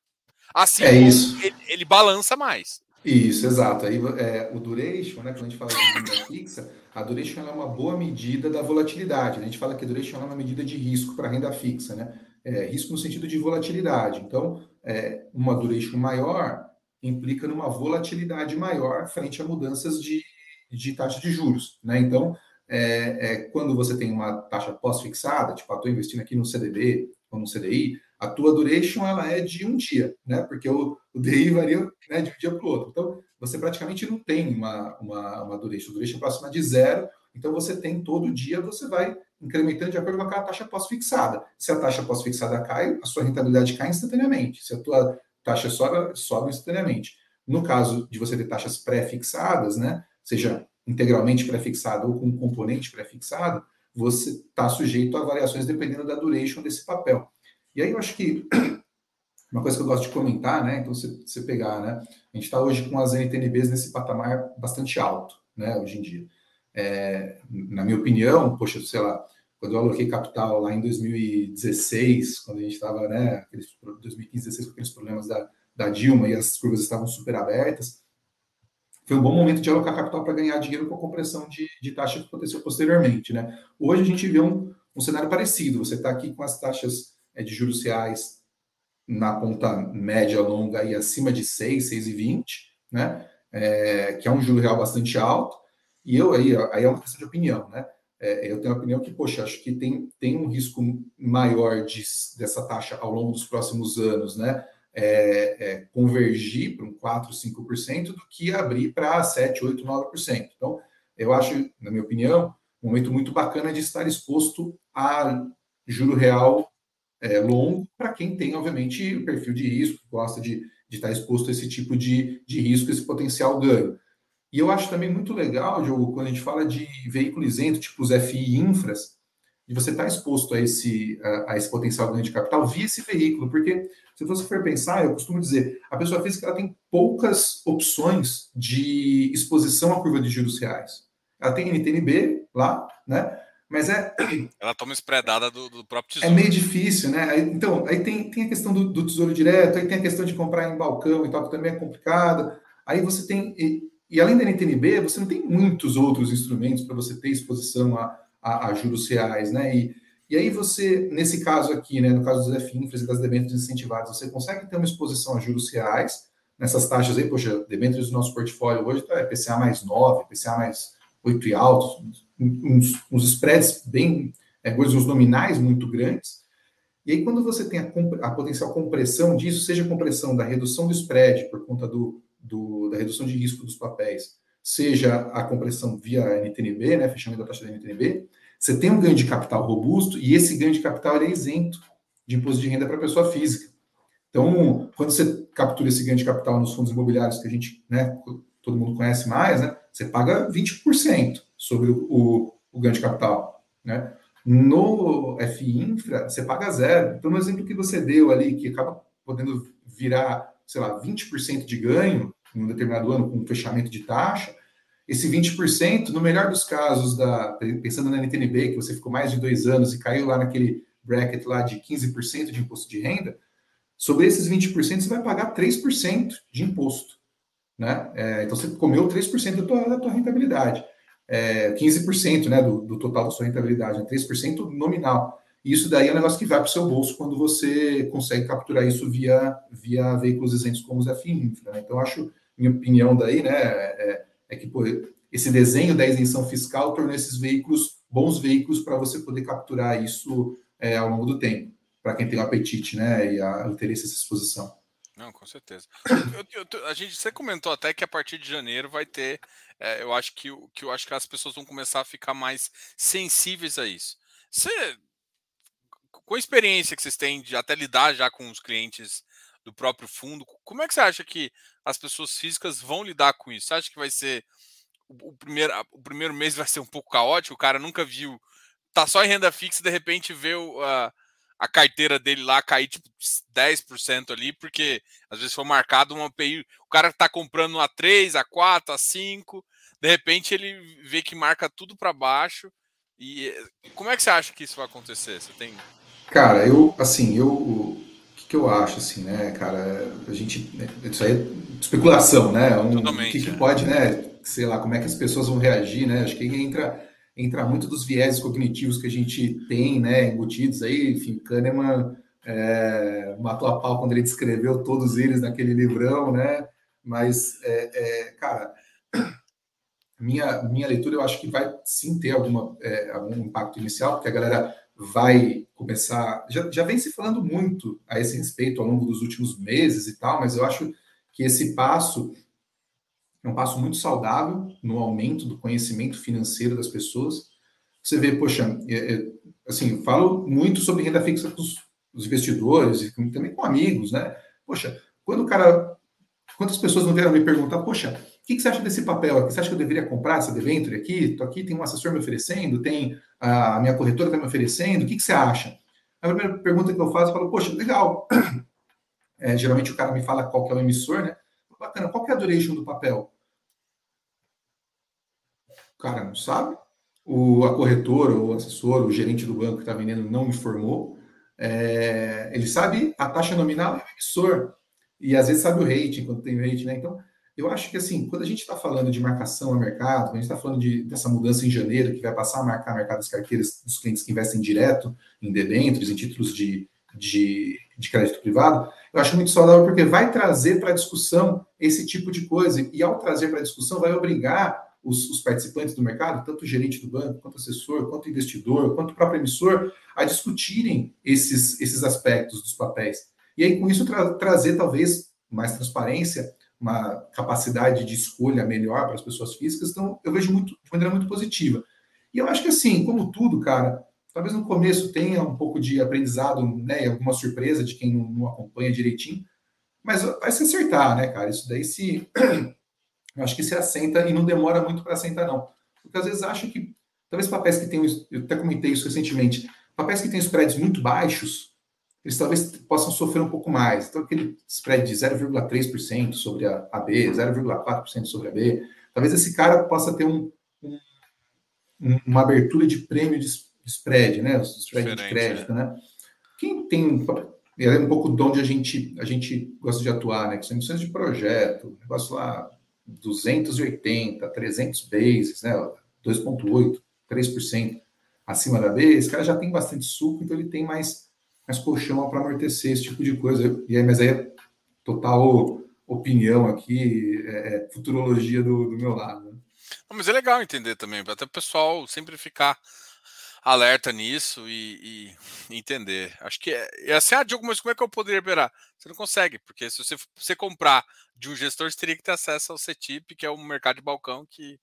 Assim é isso. Ele, ele balança mais. Isso, exato. Aí é, o duration, né, quando a gente fala de renda fixa, a duration é uma boa medida da volatilidade. A gente fala que a duration é uma medida de risco para renda fixa, né? É, risco no sentido de volatilidade. Então, é, uma duration maior implica numa volatilidade maior frente a mudanças de, de taxa de juros, né? Então, é, é quando você tem uma taxa pós-fixada, tipo, estou investindo aqui no CDB ou no CDI, a tua duration ela é de um dia, né? Porque o, o DI varia né, de um dia para o outro. Então, você praticamente não tem uma, uma, uma duration. A duration é próxima de zero, então você tem todo dia, você vai incrementando de acordo com aquela taxa pós-fixada. Se a taxa pós-fixada cai, a sua rentabilidade cai instantaneamente. Se a tua taxa sobe, sobe instantaneamente. No caso de você ter taxas pré-fixadas, né? Seja integralmente pré-fixada ou com um componente pré-fixado, você está sujeito a variações dependendo da duration desse papel. E aí eu acho que uma coisa que eu gosto de comentar, né? Então, você, você pegar, né? A gente está hoje com as NTNBs nesse patamar bastante alto, né? Hoje em dia. É, na minha opinião, poxa, sei lá, quando eu aloquei capital lá em 2016, quando a gente estava, né? Aqueles, 2015, 2016, com aqueles problemas da, da Dilma e as curvas estavam super abertas, foi um bom momento de alocar capital para ganhar dinheiro com a compressão de, de taxa que aconteceu posteriormente, né? Hoje a gente vê um, um cenário parecido. Você está aqui com as taxas de juros reais na ponta média longa e acima de 6, 6,20, né? É, que é um juro real bastante alto. E eu aí, aí é uma questão de opinião, né? É, eu tenho a opinião que, poxa, acho que tem, tem um risco maior de, dessa taxa ao longo dos próximos anos, né? É, é, convergir para um 4, 5% do que abrir para 7, 8, 9%. Então, eu acho, na minha opinião, um momento muito bacana de estar exposto a juro real é, longo para quem tem, obviamente, o perfil de risco, gosta de, de estar exposto a esse tipo de, de risco, esse potencial ganho. E eu acho também muito legal, Diogo, quando a gente fala de veículo isento, tipo os FI infras, de você estar exposto a esse, a, a, esse potencial ganho de capital via esse veículo, porque se você for pensar, eu costumo dizer, a pessoa física ela tem poucas opções de exposição à curva de juros reais. Ela tem NTNB lá, né? Mas é. Ela toma espredada do, do próprio tesouro. É meio difícil, né? Aí, então, aí tem, tem a questão do, do, tesouro direto, aí tem a questão de comprar em balcão e tal, que também é complicada. Aí você tem. E, e além da NTNB, você não tem muitos outros instrumentos para você ter exposição a, a, a, juros reais, né? E, e aí você, nesse caso aqui, né, no caso dos FINFRAs e das debêntures incentivadas, você consegue ter uma exposição a juros reais nessas taxas aí, poxa, debêntures do nosso portfólio hoje tá, é PCA mais 9, PCA mais 8 e altos, uns, uns spreads bem, é, coisas nominais muito grandes. E aí, quando você tem a, a, potencial compressão disso, seja a compressão da redução do spread por conta do, do, da redução de risco dos papéis, seja a compressão via NTNB, né, fechamento da taxa da NTNB, você tem um ganho de capital robusto e esse ganho de capital é isento de imposto de renda para a pessoa física. Então, quando você captura esse ganho de capital nos fundos imobiliários que a gente, né, todo mundo conhece mais, né, você paga 20% sobre o, o, o ganho de capital, né? No FI Infra, você paga zero. Então, no exemplo que você deu ali, que acaba podendo virar, sei lá, 20% de ganho em um determinado ano com um fechamento de taxa, esse 20%, no melhor dos casos, da, pensando na NTNB, que você ficou mais de dois anos e caiu lá naquele bracket lá de 15% de imposto de renda, sobre esses 20% você vai pagar 3% de imposto. Né? É, então você comeu 3% da tua, da tua rentabilidade é, 15% né, do, do, total da sua rentabilidade, né, 3% nominal. E isso daí é um negócio que vai para o seu bolso quando você consegue capturar isso via, via veículos isentos como os FIINFRA. Né? Então, acho, minha opinião daí, né, é, é que pô, esse desenho da isenção fiscal tornou esses veículos bons veículos para você poder capturar isso é, ao longo do tempo, para quem tem o apetite né, e a, interesse nessa exposição. Não, com certeza. Eu, eu, a gente, você comentou até que a partir de janeiro vai ter. É, eu acho que, que eu acho que as pessoas vão começar a ficar mais sensíveis a isso. Você, com a experiência que vocês têm de até lidar já com os clientes do próprio fundo, como é que você acha que as pessoas físicas vão lidar com isso? Você acha que vai ser o, o primeiro, o primeiro mês vai ser um pouco caótico? O cara nunca viu, tá só em renda fixa, de repente vê o, uh, a carteira dele lá cair tipo 10% ali, porque às vezes foi marcado uma API, o cara tá comprando a 3, a 4, a 5, de repente ele vê que marca tudo para baixo. E como é que você acha que isso vai acontecer? Você tem Cara, eu assim, eu o que, que eu acho assim, né, cara, a gente isso aí é especulação, né? Um, Totalmente, o que, que é. pode, né, sei lá, como é que as pessoas vão reagir, né? Acho que entra entra muito dos viéses cognitivos que a gente tem, né, embutidos aí, enfim, Kahneman é, matou a pau quando ele descreveu todos eles naquele livrão, né, mas, é, é, cara, minha, minha leitura eu acho que vai sim ter alguma, é, algum impacto inicial, porque a galera vai começar, já, já vem se falando muito a esse respeito ao longo dos últimos meses e tal, mas eu acho que esse passo um passo muito saudável no aumento do conhecimento financeiro das pessoas. Você vê, poxa, é, é, assim, falo muito sobre renda fixa com os, os investidores e também com amigos, né? Poxa, quando o cara. Quantas pessoas não vieram me perguntar, poxa, o que, que, você acha desse papel aqui? Você acha que eu deveria comprar essa debenture aqui? Estou aqui, tem um assessor me oferecendo, tem a minha corretora está me oferecendo, o que, que, você acha? A primeira pergunta que eu faço, eu falo, poxa, legal. É, geralmente o cara me fala qual que é o emissor, né? Bacana, qual que é a duration do papel? Cara não sabe. O, a corretora, o assessor, o gerente do banco que está vendendo não informou. É, ele sabe a taxa nominal e o emissor. E às vezes sabe o rating, quando tem rating, né? Então, eu acho que assim, quando a gente está falando de marcação a mercado, quando a gente está falando de, dessa mudança em janeiro, que vai passar a marcar mercado das carteiras dos clientes que investem direto em debêntures, em títulos de, de, de crédito privado, eu acho muito saudável porque vai trazer para a discussão esse tipo de coisa. E ao trazer para a discussão, vai obrigar os, os, participantes do mercado, tanto o gerente do banco, quanto assessor, quanto investidor, quanto o próprio emissor, a discutirem esses, esses aspectos dos papéis. E aí, com isso, tra trazer talvez mais transparência, uma capacidade de escolha melhor para as pessoas físicas. Então, eu vejo muito, de maneira muito positiva. E eu acho que, assim, como tudo, cara, talvez no começo tenha um pouco de aprendizado, né, e alguma surpresa de quem não, não acompanha direitinho, mas vai se acertar, né, cara? Isso daí se eu acho que se assenta e não demora muito para assentar, não. Porque às vezes acho que, talvez papéis que têm, eu até comentei isso recentemente, papéis que têm spreads muito baixos, eles talvez possam sofrer um pouco mais. Então, aquele spread de 0,3% sobre a AB, 0,4% sobre a B, talvez esse cara possa ter um, um, uma abertura de prêmio de spread, né? O spread Diferente, de crédito, né? né? Quem tem é um pouco de onde a gente, a gente gosta de atuar, né? Que são emissões de projeto, negócio lá 280, 300 bases, né, 2,8, 3% acima da B, esse cara já tem bastante suco, então ele tem mais, mais colchão para amortecer esse tipo de coisa. E aí, mas aí é total opinião aqui, é, é futurologia do, do meu lado. Né? Mas é legal entender também, até o pessoal sempre ficar alerta nisso e, e, entender. Acho que é, é assim, ah, Diogo, mas como é que eu poderia operar? Você não consegue, porque se você, você comprar de um gestor, você teria que ter acesso ao CETIP, que é o mercado de balcão que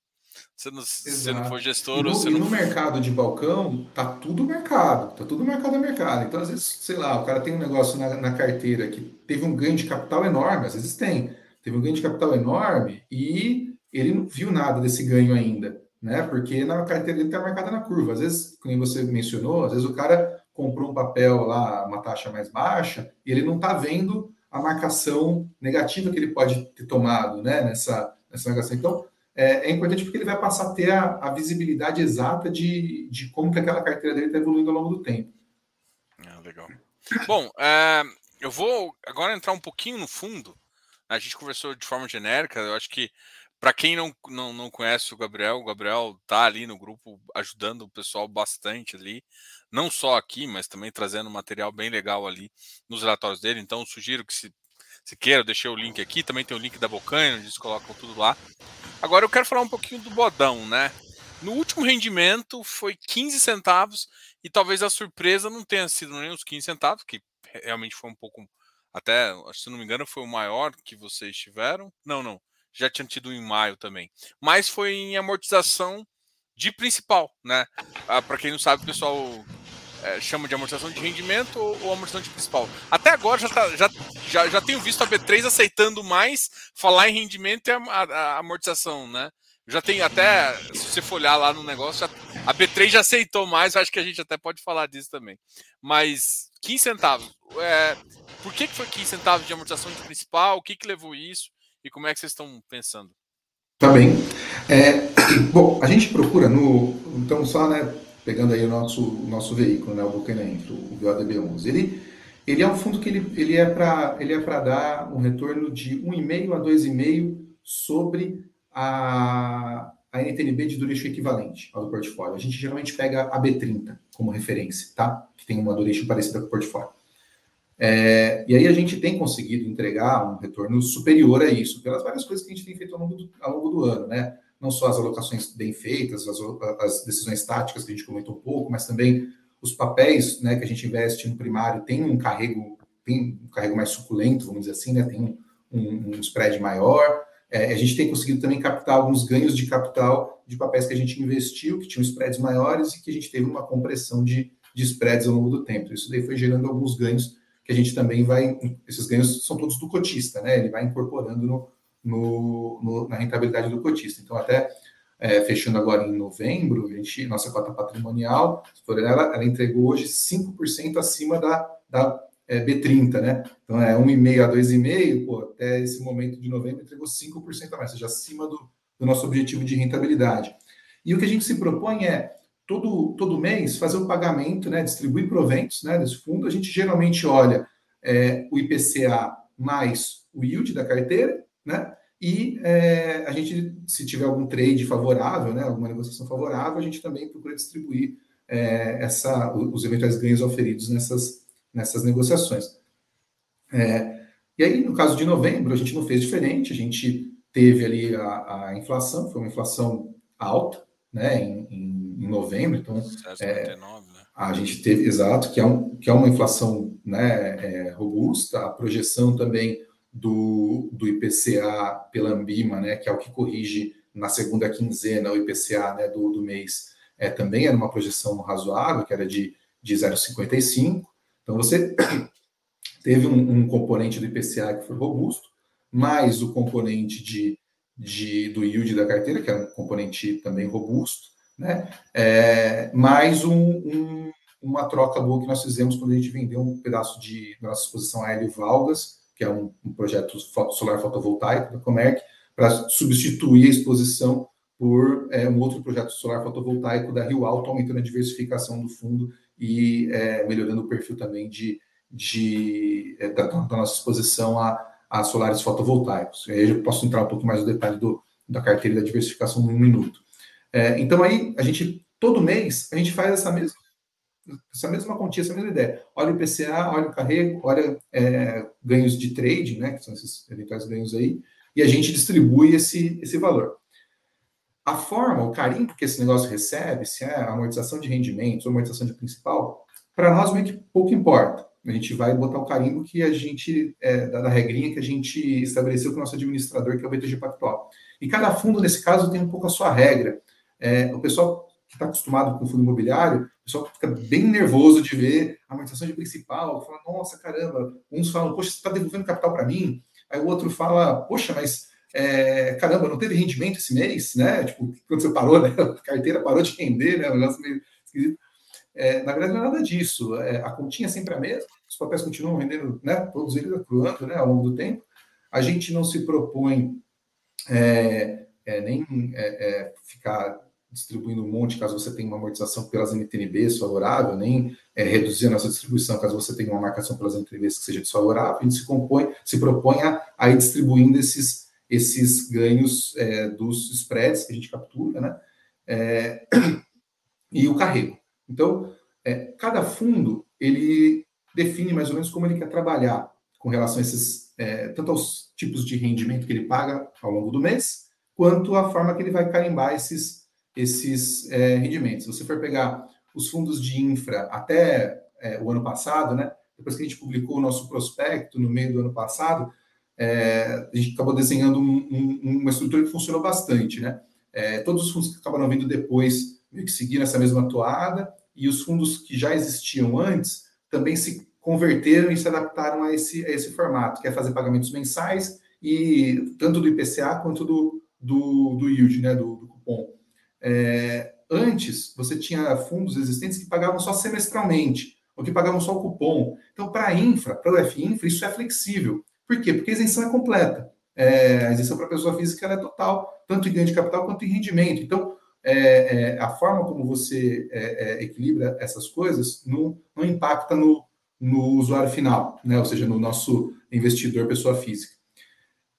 Você não, se não for gestor, e no, você não... no mercado de balcão, tá tudo mercado, tá tudo mercado a mercado. Então, às vezes, sei lá, o cara tem um negócio na, na carteira que teve um ganho de capital enorme, às vezes tem, teve um ganho de capital enorme e ele não viu nada desse ganho ainda, né? Porque na carteira dele está marcada na curva. Às vezes, como você mencionou, às vezes o cara comprou um papel lá, uma taxa mais baixa, e ele não está vendo a marcação negativa que ele pode ter tomado, né? Nessa, nessa marcação. Então, é, é, importante porque ele vai passar a ter a, a visibilidade exata de, de como que aquela carteira dele está evoluindo ao longo do tempo. Ah, legal. Bom, é, eu vou agora entrar um pouquinho no fundo. A gente conversou de forma genérica. Eu acho que para quem não, não, não conhece o Gabriel, o Gabriel tá ali no grupo ajudando o pessoal bastante ali, não só aqui, mas também trazendo material bem legal ali nos relatórios dele. Então, sugiro que se, se queira, eu deixei o link aqui. Também tem o link da Bocanha, onde eles colocam tudo lá. Agora eu quero falar um pouquinho do bodão, né? No último rendimento foi 15 centavos e talvez a surpresa não tenha sido nem os 15 centavos, que realmente foi um pouco até, se não me engano, foi o maior que vocês tiveram. Não, não, já tinha tido em maio também. Mas foi em amortização de principal, né? Ah, Para quem não sabe, o pessoal é, chama de amortização de rendimento ou, ou, amortização de principal. Até agora já, tá, já, já, já tenho visto a B3 aceitando mais falar em rendimento e a, a, a amortização, né? Já tem até, se você for olhar lá no negócio, a B3 já aceitou mais, acho que a gente até pode falar disso também. Mas 15 centavos, é, por que, que foi 15 centavos de amortização de principal? O que, que levou isso? E como é que vocês estão pensando? Tá bem. É, bom, a gente procura no. Então, só né, pegando aí o nosso, nosso veículo, né, o Buchanan, o BODB11, ele, ele é um fundo que ele, ele é para é dar um retorno de 1,5 a 2,5 sobre a, a NTNB de duration equivalente ao do portfólio. A gente geralmente pega a B30 como referência, tá? Que tem uma duration parecida com o portfólio. É, e aí a gente tem conseguido entregar um retorno superior a isso, pelas várias coisas que a gente tem feito ao longo do, ao longo do ano, né? não só as alocações bem feitas, as, as, decisões táticas que a gente comentou um pouco, mas também os papéis né, que a gente investe no primário tem um carrego, tem um carrego mais suculento, vamos dizer assim, né, tem um, um, spread maior. É, a gente tem conseguido também captar alguns ganhos de capital de papéis que a gente investiu, que tinham spreads maiores e que a gente teve uma compressão de, de spreads ao longo do tempo. Isso daí foi gerando alguns ganhos que a gente também vai. Esses ganhos são todos do cotista, né? Ele vai incorporando no, no, no, na rentabilidade do cotista. Então, até é, fechando agora em novembro, a gente, nossa cota patrimonial, por ela, ela entregou hoje 5% acima da, da é, B30, né? Então é 1,5 a 2,5, pô, até esse momento de novembro entregou 5% a mais, ou seja, acima do, do nosso objetivo de rentabilidade. E o que a gente se propõe é todo, todo mês fazer o pagamento, né, distribuir proventos né, desse fundo. A gente geralmente olha é, o IPCA mais o yield da carteira né? E é, a gente, se tiver algum trade favorável, né, alguma negociação favorável, a gente também procura distribuir é, essa, os eventuais ganhos oferidos nessas, nessas negociações. É, e aí, no caso de novembro, a gente não fez diferente, a gente teve ali a, a inflação, foi uma inflação alta, né, em, em, em novembro, então é, né? a gente teve, exato, que é, um, que é uma inflação né, é, robusta, a projeção também do, do IPCA pela Ambima, né, que é o que corrige na segunda quinzena o IPCA né, do, do mês, é, também era uma projeção razoável, que era de, de 0,55. Então, você teve um, um, componente do IPCA que foi robusto, mais o componente de, de, do yield da carteira, que é um componente também robusto, né? É, mais um, um, uma troca boa que nós fizemos quando a gente vendeu um pedaço de nossa exposição a Hélio Valgas, que é um, um projeto solar fotovoltaico da Comerc, para substituir a exposição por é, um outro projeto solar fotovoltaico da Rio Alto, aumentando a diversificação do fundo e é, melhorando o perfil também de, de é, da, da, nossa exposição a, a solares fotovoltaicos. Aí eu posso entrar um pouco mais no detalhe do, da carteira e da diversificação em um minuto. É, então aí a gente todo mês a gente faz essa mesma essa mesma quantia, essa mesma ideia. Olha o IPCA, olha o carrego, olha é, ganhos de trade, né, que são esses eventuais ganhos aí, e a gente distribui esse, esse valor. A forma, o carinho que esse negócio recebe, se é amortização de rendimentos ou amortização de principal, para nós meio que pouco importa. a gente vai botar o carimbo que a gente, é, da, da regrinha que a gente estabeleceu com o nosso administrador, que é o BTG Pactual. E cada fundo, nesse caso, tem um pouco a sua regra. É, o pessoal que está acostumado com o fundo imobiliário, o pessoal fica bem nervoso de ver a amortização de principal, fala, nossa, caramba, uns falam, poxa, você está devolvendo capital para mim, aí o outro fala, poxa, mas é, caramba, não teve rendimento esse mês, né? Tipo, quando você parou, né? A carteira parou de render, né? Negócio meio esquisito. É, na verdade, não é nada disso. É, a continha é sempre a mesma, os papéis continuam rendendo, né? Todos eles acruando né? ao longo do tempo. A gente não se propõe é, é, nem é, ficar distribuindo um monte caso você tenha uma amortização pelas NTNBs favorável, nem reduzir a nossa distribuição caso você tenha uma marcação pelas NTNBs que seja desfavorável. A gente se, compõe, se propõe a, a ir distribuindo esses, esses ganhos dos spreads que a gente captura, né? e o carrego. Então, é, cada fundo ele define mais ou menos como ele quer trabalhar com relação a esses, é, tanto aos tipos de rendimento que ele paga ao longo do mês, quanto a forma que ele vai carimbar esses, esses é, rendimentos. Se você for pegar os fundos de infra até é, o ano passado, né, depois que a gente publicou o nosso prospecto no meio do ano passado, é, a gente acabou desenhando um, um, uma estrutura que funcionou bastante. Né? É, todos os fundos que acabaram vindo depois meio que seguiram essa mesma toada, e os fundos que já existiam antes também se converteram e se adaptaram a esse, a esse formato, que é fazer pagamentos mensais, e tanto do IPCA quanto do, do, do yield, né, do, do cupom. É, antes, você tinha fundos existentes que pagavam só semestralmente, ou que pagavam só o cupom. Então, para a infra, para o FINFRA, isso é flexível. Por quê? Porque a isenção é completa. É, a isenção para a pessoa física é total, tanto em ganho de capital quanto em rendimento. Então, é, é, a forma como você é, é, equilibra essas coisas não, não impacta no, no usuário final, né? ou seja, no nosso investidor pessoa física.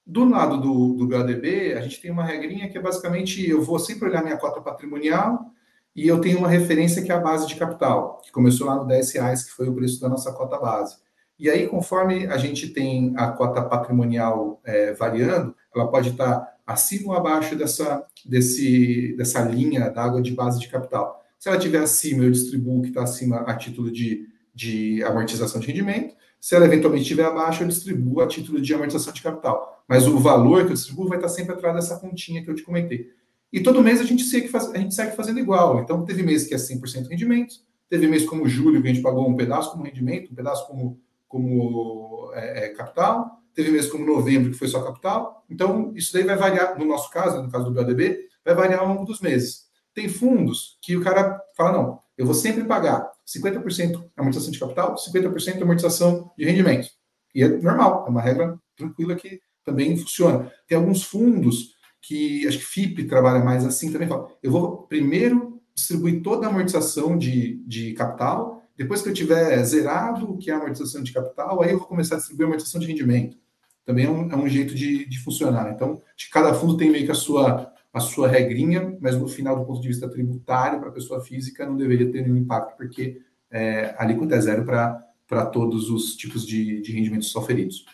Do lado do, do a gente tem uma regrinha que é basicamente eu vou sempre olhar minha cota patrimonial e eu tenho uma referência que é a base de capital, que começou lá no 10 reais, que foi o preço da nossa cota base. E aí, conforme a gente tem a cota patrimonial é, variando, ela pode estar acima ou abaixo dessa, desse, dessa linha d'água de base de capital. Se ela estiver acima, eu distribuo o que está acima a título de, de amortização de rendimento. Se ela eventualmente estiver abaixo, eu distribuo a título de amortização de capital. Mas o valor que eu distribuo vai estar sempre atrás dessa continha que eu te comentei. E todo mês a gente segue, a gente segue fazendo igual. Então, teve mês que é 100% rendimento, teve mês como julho, que a gente pagou um pedaço como rendimento, um pedaço como, como é, é, capital, teve mês como novembro, que foi só capital. Então, isso daí vai variar, no nosso caso, no caso do BODB, vai variar ao longo dos meses. Tem fundos que o cara fala, não, eu vou sempre pagar 50% amortização de capital, 50% amortização de rendimento. E é normal, é uma regra tranquila que também funciona. Tem alguns fundos que, acho que FIP trabalha mais assim, também fala, eu vou primeiro distribuir toda a amortização de, de capital, depois que eu tiver zerado o que é a amortização de capital, aí eu vou começar a distribuir a amortização de rendimento também é um, é um jeito de, de, funcionar. Então, de cada fundo tem meio que a sua, a sua regrinha, mas no final, do ponto de vista tributário, para a pessoa física, não deveria ter nenhum impacto, porque é, a alíquota é zero para todos os tipos de, de rendimentos oferidos.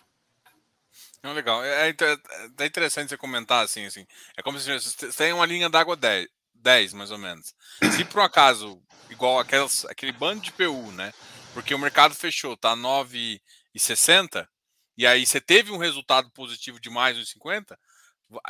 Não, legal. É, é, é, interessante você comentar assim, assim. É como se você tem uma linha d'água 10, 10, mais ou menos. Se por um acaso, igual aquelas, aquele bando de PU, né? Porque o mercado fechou, tá 9,60, e aí você teve um resultado positivo de mais de 50,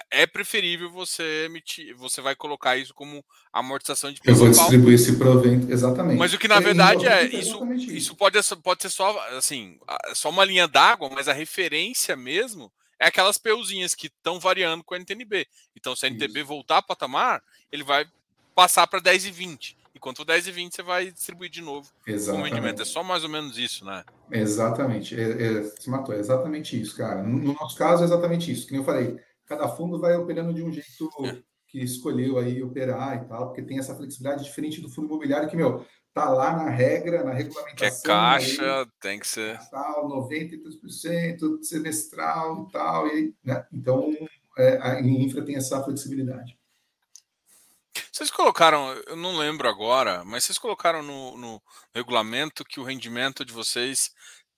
é preferível você emitir, você vai colocar isso como amortização de. Eu vou distribuir esse provento, exatamente. Mas o que na é, verdade é, isso, isso pode, pode ser só assim, só uma linha d'água, mas a referência mesmo é aquelas PUzinhas que estão variando com a NTNB. Então, se a NTB isso. voltar a patamar, ele vai passar para 10 e 20. Enquanto 10 e 20 você vai distribuir de novo exatamente. o rendimento. É só mais ou menos isso, né? Exatamente. É, é, se matou, é exatamente isso, cara. No, no, nosso caso, é exatamente isso. Como eu falei, cada fundo vai operando de um jeito é. que escolheu aí operar e tal, porque tem essa flexibilidade diferente do fundo imobiliário que, meu, tá lá na regra, na regulamentação. Que é caixa, aí, tem que ser. Tal, 93% semestral e tal. E, né? Então, é, a infra tem essa flexibilidade. Vocês colocaram, eu não lembro agora, mas vocês colocaram no, no regulamento que o rendimento de vocês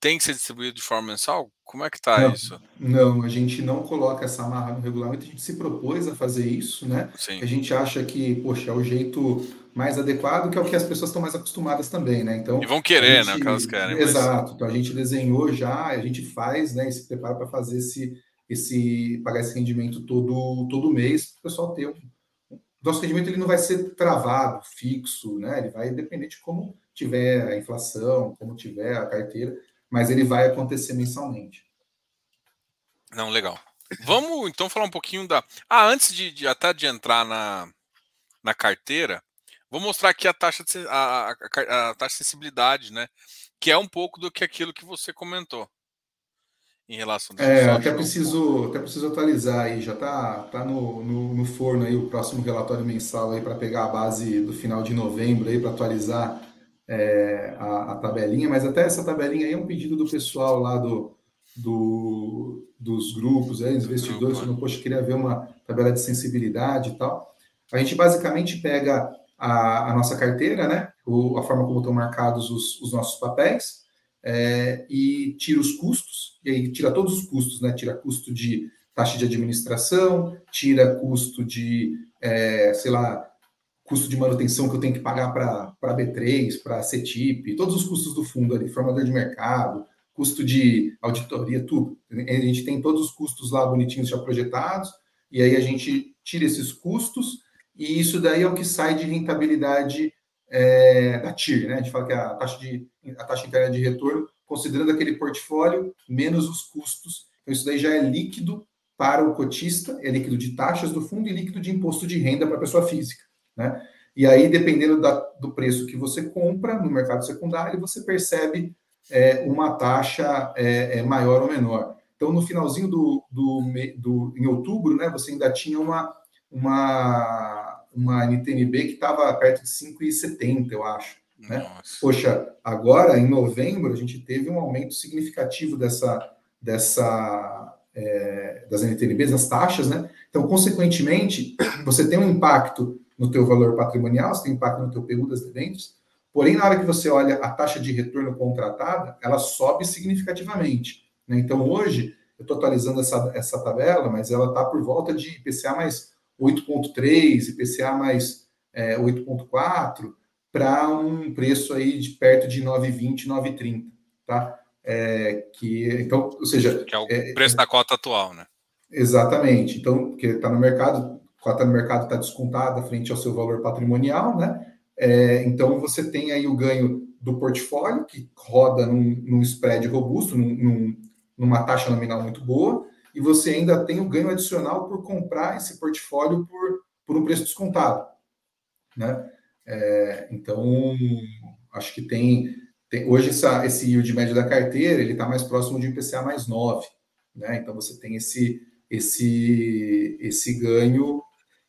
tem que ser distribuído de forma mensal? Como é que está isso? Não, a gente não coloca essa amarra no regulamento, a gente se propôs a fazer isso, né? Sim. A gente acha que, poxa, é o jeito mais adequado, que é o que as pessoas estão mais acostumadas também, né? Então, e vão querer, né? O que elas querem. Exato. Mas... Então a gente desenhou já, a gente faz, né? E se prepara para fazer esse, esse, pagar esse rendimento todo, todo mês, para o pessoal ter um. Nosso rendimento ele não vai ser travado, fixo, né? Ele vai depender de como tiver a inflação, como tiver a carteira, mas ele vai acontecer mensalmente. Não, legal. Vamos então falar um pouquinho da. Ah, antes de, de até de entrar na, na carteira, vou mostrar aqui a taxa de, a, a, a, taxa de sensibilidade, né? Que é um pouco do que aquilo que você comentou em relação. É, até preciso, até preciso atualizar aí. Já tá, tá no, no, no forno aí o próximo relatório mensal aí para pegar a base do final de novembro aí para atualizar é, a, a, tabelinha, mas até essa tabelinha aí é um pedido do pessoal lá do, do dos grupos, aí, dos investidores, que não poxa, queria ver uma tabela de sensibilidade e tal. A gente basicamente pega a, a nossa carteira, né? O, a forma como estão marcados os, os nossos papéis, é, e tira os custos, e aí tira todos os custos, né? Tira custo de taxa de administração, tira custo de, é, sei lá, custo de manutenção que eu tenho que pagar para B3, para CETIP, todos os custos do fundo ali, formador de mercado, custo de auditoria, tudo. A gente tem todos os custos lá bonitinhos já projetados, e aí a gente tira esses custos, e isso daí é o que sai de rentabilidade é, da TIR, né? A gente fala que a taxa, de, a taxa interna de retorno, considerando aquele portfólio menos os custos. Então, isso daí já é líquido para o cotista, é líquido de taxas do fundo e líquido de imposto de renda para a pessoa física. Né? E aí, dependendo da, do preço que você compra no mercado secundário, você percebe é, uma taxa é, é, maior ou menor. Então, no finalzinho do, do, do, em outubro, né, você ainda tinha uma, uma, uma NTNB que estava perto de 5,70, eu acho. Né? Poxa, agora em novembro a gente teve um aumento significativo dessa, dessa é, das NTNBs, das taxas, né? Então, consequentemente, você tem um impacto no teu valor patrimonial, você tem impacto no teu PU das debêntures, porém, na hora que você olha a taxa de retorno contratada, ela sobe significativamente. Né? Então, hoje, eu estou atualizando essa, essa tabela, mas ela está por volta de IPCA mais 8,3, IPCA mais é, 8,4, para um preço aí de perto de 9,20, 9,30, tá? É, que, então, ou seja... Que é o é, preço da cota atual, né? Exatamente. Então, porque está no mercado, cota no mercado está descontada frente ao seu valor patrimonial, né? É, então você tem aí o ganho do portfólio, que roda num, num spread robusto, num, num, numa taxa nominal muito boa, e você ainda tem o ganho adicional por comprar esse portfólio por, por um preço descontado. Né? É, então, acho que tem, tem hoje essa, esse yield médio da carteira ele está mais próximo de IPCA mais 9. Né? Então você tem esse, esse, esse ganho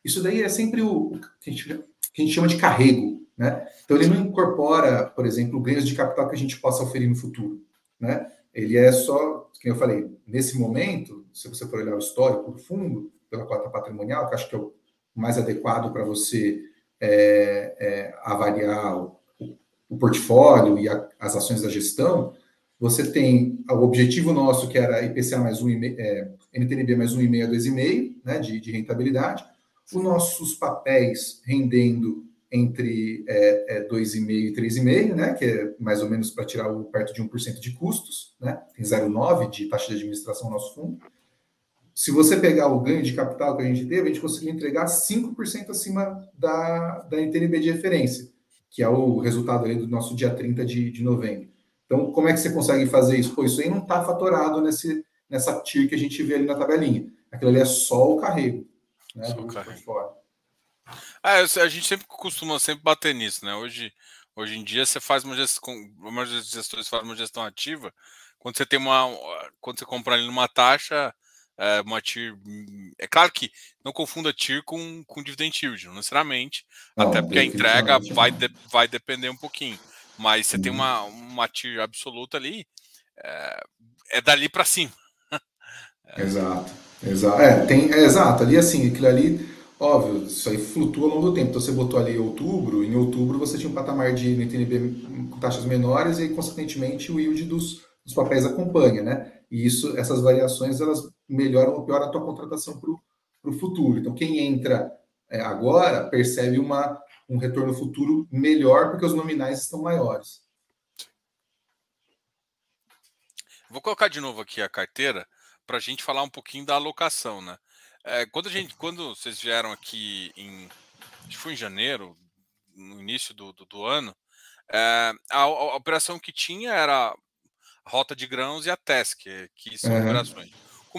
isso daí é sempre o, que, a gente, que a gente chama de carrego, né? Então ele não incorpora, por exemplo, ganhos de capital que a gente possa oferir no futuro, né? Ele é só, como eu falei, nesse momento, se você for olhar o histórico do fundo, pela cota patrimonial, que acho que é o mais adequado para você é, é, avaliar o, o, portfólio e a, as ações da gestão, você tem o objetivo nosso, que era IPCA mais 1,5, é, NTNB mais 1,5 a 2,5, né, de, de rentabilidade, os nossos papéis rendendo entre é, é 2,5% e 3,5%, né, que é mais ou menos para tirar o, perto de 1% de custos, né, tem 0,9% de taxa de administração no nosso fundo. Se você pegar o ganho de capital que a gente teve, a gente conseguiu entregar 5% acima da, da NTNB de referência, que é o resultado ali do nosso dia 30 de, de novembro. Então, como é que você consegue fazer isso? Pô, isso aí não está fatorado nesse, nessa TIR que a gente vê ali na tabelinha. Aquilo ali é só o carrego né, do portfólio. É, a gente sempre costuma sempre bater nisso, né? Hoje, hoje em dia você faz uma gestão, uma gestores faz uma gestão ativa, quando você tem uma, quando você compra ali numa taxa, é, uma TIR, é claro que não confunda TIR com, com dividend yield, não necessariamente, não, até porque a entrega vai, de, vai depender um pouquinho, mas você tem uhum. uma, uma TIR absoluta ali, é, é dali para cima. Exato. Exato. É, tem, é, exato. Ali, assim, aquilo ali, óbvio, isso aí flutua ao longo do tempo. Então, você botou ali outubro, em outubro você tinha um patamar de NTNB com taxas menores e, consequentemente, o yield dos os papéis acompanham, né? E isso, essas variações, elas melhoram ou pioram a tua contratação para o futuro. Então, quem entra é, agora percebe uma, um retorno futuro melhor porque os nominais estão maiores. Vou colocar de novo aqui a carteira para a gente falar um pouquinho da alocação, né? É, quando a gente, quando vocês vieram aqui em, foi em janeiro, no início do, do, do ano, é, a, a, operação que tinha era a rota de grãos e a TESC, que são uhum. operações.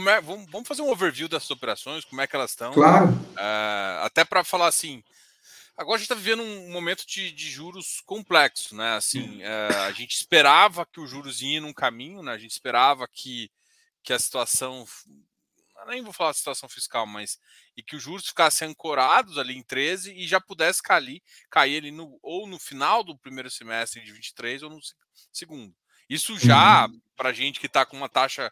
É, vamos, vamos, fazer um overview dessas operações, como é que elas estão. Claro. É, até para falar assim, agora a gente está vivendo um momento de, de, juros complexo, né? Assim, é, a gente esperava que os juros iam num caminho, né? A gente esperava que, que a situação nem vou falar de situação fiscal, mas e que os juros ficassem ancorados ali em 13 e já pudesse cair, cair ali no, ou no final do primeiro semestre de 23 ou no segundo. Isso já, uhum. para gente que está com uma taxa,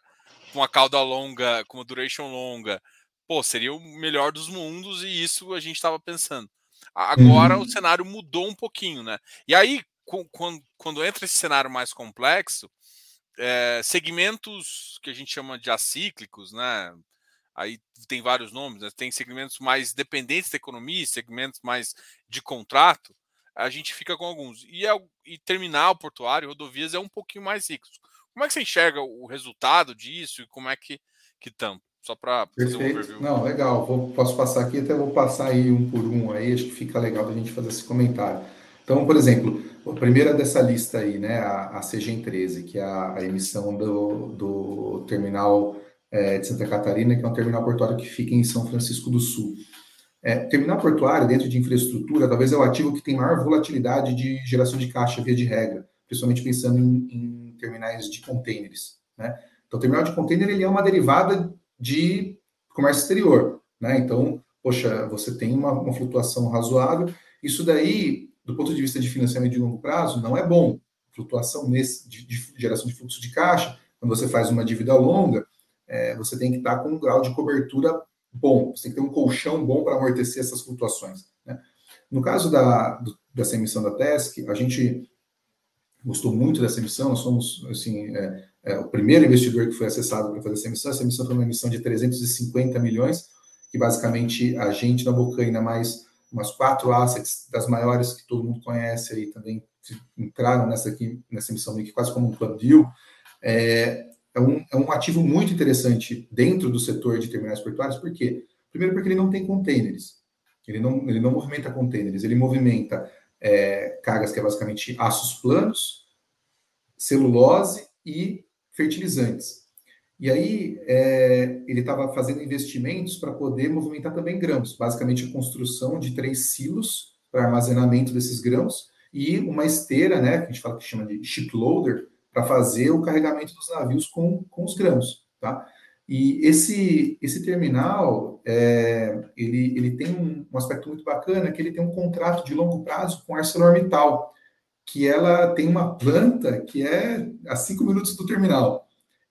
com uma cauda longa, com uma duration longa, pô, seria o melhor dos mundos e isso a gente estava pensando. Agora uhum. o cenário mudou um pouquinho, né? E aí, quando, quando entra esse cenário mais complexo, é, segmentos que a gente chama de acíclicos, né? aí tem vários nomes, né? tem segmentos mais dependentes da economia, segmentos mais de contrato, a gente fica com alguns. E, é, e terminal portuário, rodovias é um pouquinho mais rico. Como é que você enxerga o resultado disso e como é que estão? Só para fazer um overview. Não, legal. Vou, posso passar aqui, até vou passar aí um por um aí, acho que fica legal a gente fazer esse comentário. Então, por exemplo, a primeira dessa lista aí, né, a, a CGEM 13, que é a, a emissão do, do terminal é, de Santa Catarina, que é um terminal portuário que fica em São Francisco do Sul. É, terminal portuário, dentro de infraestrutura, talvez é o ativo que tem maior volatilidade de geração de caixa via de regra, principalmente pensando em, em terminais de contêineres. Né? Então, o terminal de contêiner ele é uma derivada de comércio exterior. Né? Então, poxa, você tem uma, uma flutuação razoável. Isso daí, do ponto de vista de financiamento de longo prazo, não é bom. Flutuação nesse, de, de geração de fluxo de caixa, quando você faz uma dívida longa, é, você tem que estar com um grau de cobertura bom, você tem que ter um colchão bom para amortecer essas flutuações. Né? No caso da, do, dessa emissão da TESC, a gente gostou muito dessa emissão, nós somos assim, é, é, o primeiro investidor que foi acessado para fazer essa emissão. Essa emissão foi uma emissão de 350 milhões, que basicamente a gente na Bocaina, mais umas quatro assets das maiores que todo mundo conhece aí também entraram nessa aqui, nessa emissão meio que quase como um club deal. É, é um, é um ativo muito interessante dentro do setor de terminais portuários, por quê? Primeiro, porque ele não tem containers. Ele não, ele não movimenta containers, ele movimenta é, cargas que é basicamente aços planos, celulose e fertilizantes. E aí é, ele estava fazendo investimentos para poder movimentar também grãos, basicamente a construção de três silos para armazenamento desses grãos e uma esteira, né, que a gente fala que chama de shiploader, para fazer o carregamento dos navios com, com os grãos, tá? E esse, esse terminal, é, ele, ele tem um, um, aspecto muito bacana, que ele tem um contrato de longo prazo com a ArcelorMittal, que ela tem uma planta que é a cinco minutos do terminal.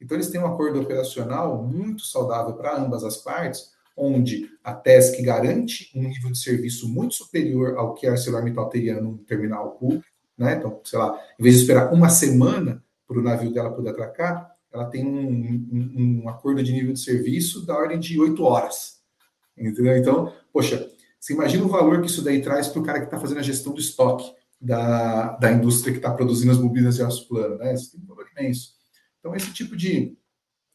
Então, eles têm um acordo operacional muito saudável para ambas as partes, onde a TESC garante um nível de serviço muito superior ao que a ArcelorMittal teria no terminal público, né? Então, sei lá, em vez de esperar uma semana para o navio dela poder atracar, ela tem um, um, um, acordo de nível de serviço da ordem de oito horas. Entendeu? Então, poxa, você imagina o valor que isso daí traz para o cara que está fazendo a gestão do estoque da, da indústria que está produzindo as bobinas de aço plano, né? Isso tem um valor imenso. Então, esse tipo de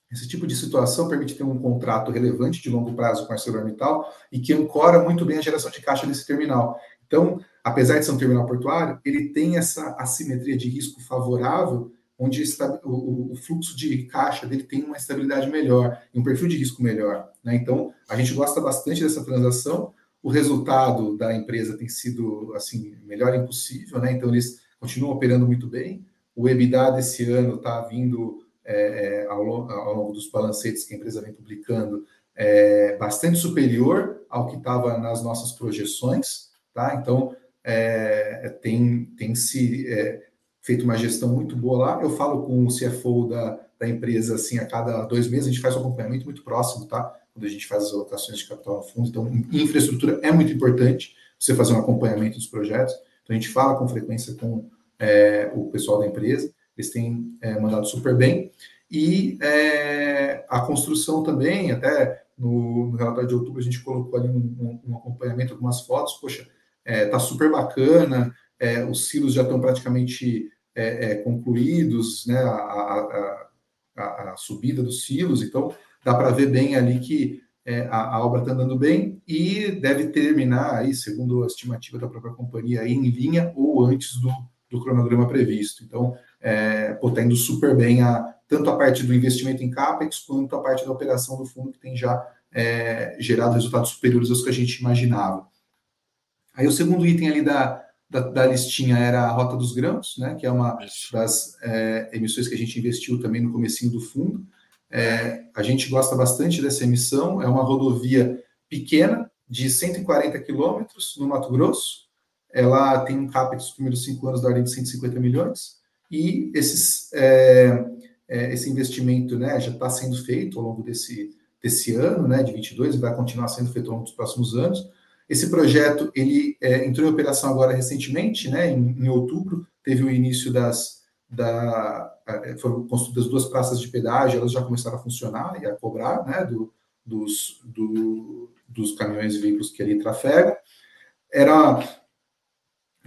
esse tipo de situação permite ter um contrato relevante de longo prazo com a ArcelorMittal e que ancora muito bem a geração de caixa nesse terminal. Então, apesar de ser um terminal portuário, ele tem essa assimetria de risco favorável onde o, fluxo de caixa dele tem uma estabilidade melhor, um perfil de risco melhor. Né? Então, a gente gosta bastante dessa transação. O resultado da empresa tem sido assim melhor impossível, né? Então eles continuam operando muito bem. O EBITDA desse ano está vindo é, é, ao, longo, ao, longo, dos balancetes que a empresa vem publicando é, bastante superior ao que estava nas nossas projeções, tá? Então é, tem, tem se é, feito uma gestão muito boa lá. Eu falo com o CFO da, da empresa assim a cada dois meses, a gente faz um acompanhamento muito próximo, tá? Quando a gente faz as alocações de capital a fundo. Então, infraestrutura é muito importante você fazer um acompanhamento dos projetos. Então, a gente fala com frequência com é, o pessoal da empresa. eles têm é, mandado super bem. E é, a construção também, até no, no, relatório de outubro, a gente colocou ali um, um, um acompanhamento, algumas fotos, poxa, está super bacana, os silos já estão praticamente concluídos, né, a, a, a, a subida dos silos, então dá para ver bem ali que é, a, obra está andando bem e deve terminar aí, segundo a estimativa da própria companhia, em linha ou antes do, do cronograma previsto. Então, é, pô, tá indo super bem a, tanto a parte do investimento em CAPEX quanto a parte da operação do fundo, que tem já é, gerado resultados superiores aos que a gente imaginava. Aí o segundo item ali da, da, da listinha era a Rota dos Grãos, né, que é uma das é, emissões que a gente investiu também no comecinho do fundo. É, a gente gosta bastante dessa emissão, é uma rodovia pequena, de 140 quilômetros, no Mato Grosso. Ela tem um CAPEX dos primeiros cinco anos da ordem de 150 milhões, e esses, é, é, esse investimento né, já está sendo feito ao longo desse, desse ano, né, de 22, e vai continuar sendo feito ao longo dos próximos anos. Esse projeto ele é, entrou em operação agora recentemente, né, em, em outubro, teve o início das, da, é, foram construídas duas praças de pedágio, elas já começaram a funcionar e a cobrar né, do, dos, do, dos caminhões e veículos que ali trafegam. Era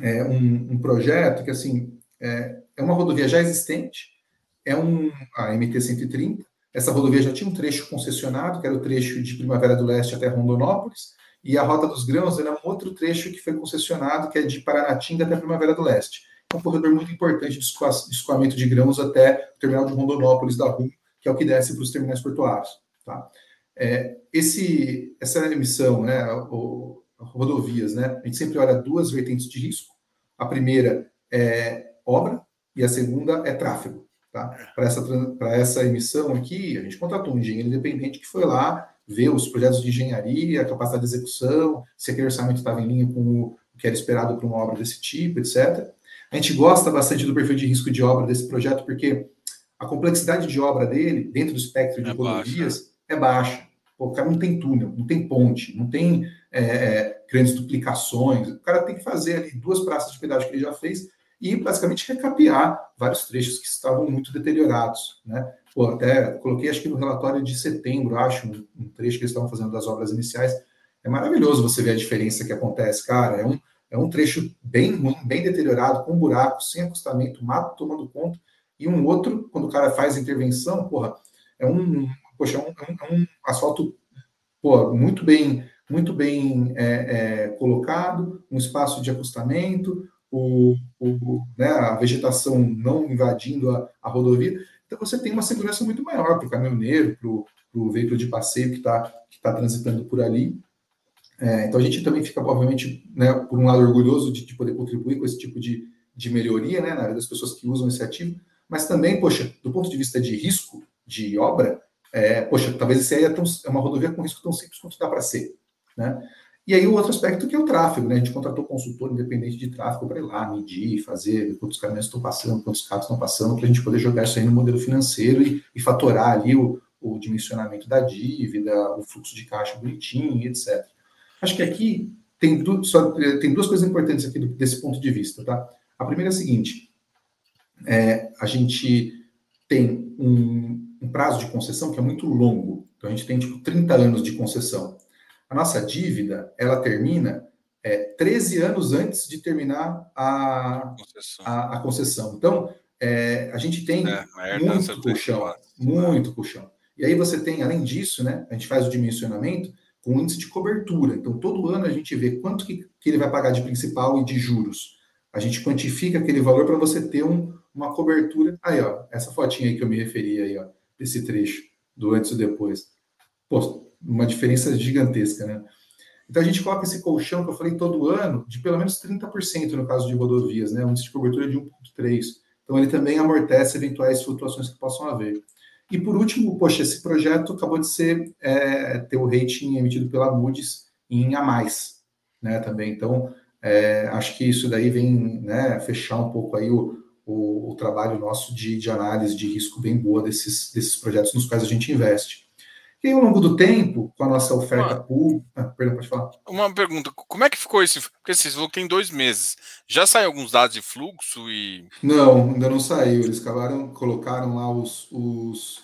é, um, um, projeto que, assim, é, é, uma rodovia já existente, é um, a MT-130, essa rodovia já tinha um trecho concessionado, que era o trecho de Primavera do Leste até Rondonópolis, e a Rota dos Grãos era um outro trecho que foi concessionado, que é de Paranatinga até Primavera do Leste é um corredor muito importante de escoamento de grãos até o terminal de Rondonópolis da Rum, que é o que desce para os terminais portuários. Tá? É, esse, essa emissão, né, o, rodovias, né, a gente sempre olha duas vertentes de risco. A primeira é obra e a segunda é tráfego. Tá? Para essa, essa emissão aqui, a gente contratou um engenheiro independente que foi lá ver os projetos de engenharia, a capacidade de execução, se aquele orçamento estava em linha com o que era esperado para uma obra desse tipo, etc. A gente gosta bastante do perfil de risco de obra desse projeto, porque a complexidade de obra dele, dentro do espectro de é rodovias, baixa. é baixa. Pô, o cara não tem túnel, não tem ponte, não tem é, é, grandes duplicações. O cara tem que fazer ali duas praças de pedágio que ele já fez e basicamente recapear vários trechos que estavam muito deteriorados. Né? Pô, até coloquei, acho que no relatório de setembro, acho, um, um trecho que eles estavam fazendo das obras iniciais. É maravilhoso você ver a diferença que acontece, cara. É um, é um trecho bem ruim, bem deteriorado, com buracos, sem acostamento, mato tomando conta, e um outro, quando o cara faz intervenção, porra, é um, poxa, é um, é um asfalto porra, muito bem, muito bem é, é, colocado, um espaço de acostamento, o, o, né, a vegetação não invadindo a, a, rodovia. Então você tem uma segurança muito maior para o caminhoneiro, para o veículo de passeio que está que tá transitando por ali. É, então a gente também fica, obviamente, né, por um lado, orgulhoso de, de, poder contribuir com esse tipo de, de melhoria né, na área das pessoas que usam esse ativo, mas também, poxa, do ponto de vista de risco de obra, é, poxa, talvez esse aí é, tão, é, uma rodovia com risco tão simples quanto dá para ser. Né? E aí o outro aspecto que é o tráfego, né? A gente contratou consultor independente de tráfego para ir lá, medir, fazer quantos caminhões estão passando, quantos carros estão passando, para a gente poder jogar isso aí no modelo financeiro e, e fatorar ali o, o dimensionamento da dívida, o fluxo de caixa bonitinho, etc. Acho que aqui tem, du só, eh, tem duas coisas importantes aqui do, desse ponto de vista, tá? A primeira é a seguinte: é, a gente tem um, um, prazo de concessão que é muito longo. Então, a gente tem, tipo, 30 anos de concessão. A nossa dívida, ela termina é, 13 anos antes de terminar a concessão. A, a concessão. Então, é, a gente tem é, muito colchão, muito colchão. E aí você tem, além disso, né, a gente faz o dimensionamento, com índice de cobertura. Então, todo ano a gente vê quanto que, que ele vai pagar de principal e de juros. A gente quantifica aquele valor para você ter um, uma cobertura. Aí, ó, essa fotinha aí que eu me referi aí, ó, esse trecho do antes e depois. Pô, uma diferença gigantesca, né? Então a gente coloca esse colchão que eu falei todo ano de pelo menos 30% no caso de rodovias, né? Um índice de cobertura de 1,3. Então ele também amortece eventuais flutuações que possam haver. E por último, poxa, esse projeto acabou de ser é, ter o rating emitido pela Moody's em A mais, né? Também. Então, é, acho que isso daí vem né, fechar um pouco aí o, o, o trabalho nosso de, de, análise de risco bem boa desses, desses projetos nos quais a gente investe. E ao longo do tempo, com a nossa oferta uma, pública. Ah, perdão, pode falar. Uma pergunta: como é que ficou esse. Porque falou que tem dois meses. Já saiu alguns dados de fluxo e. Não, ainda não saiu. Eles acabaram, colocaram lá os, os,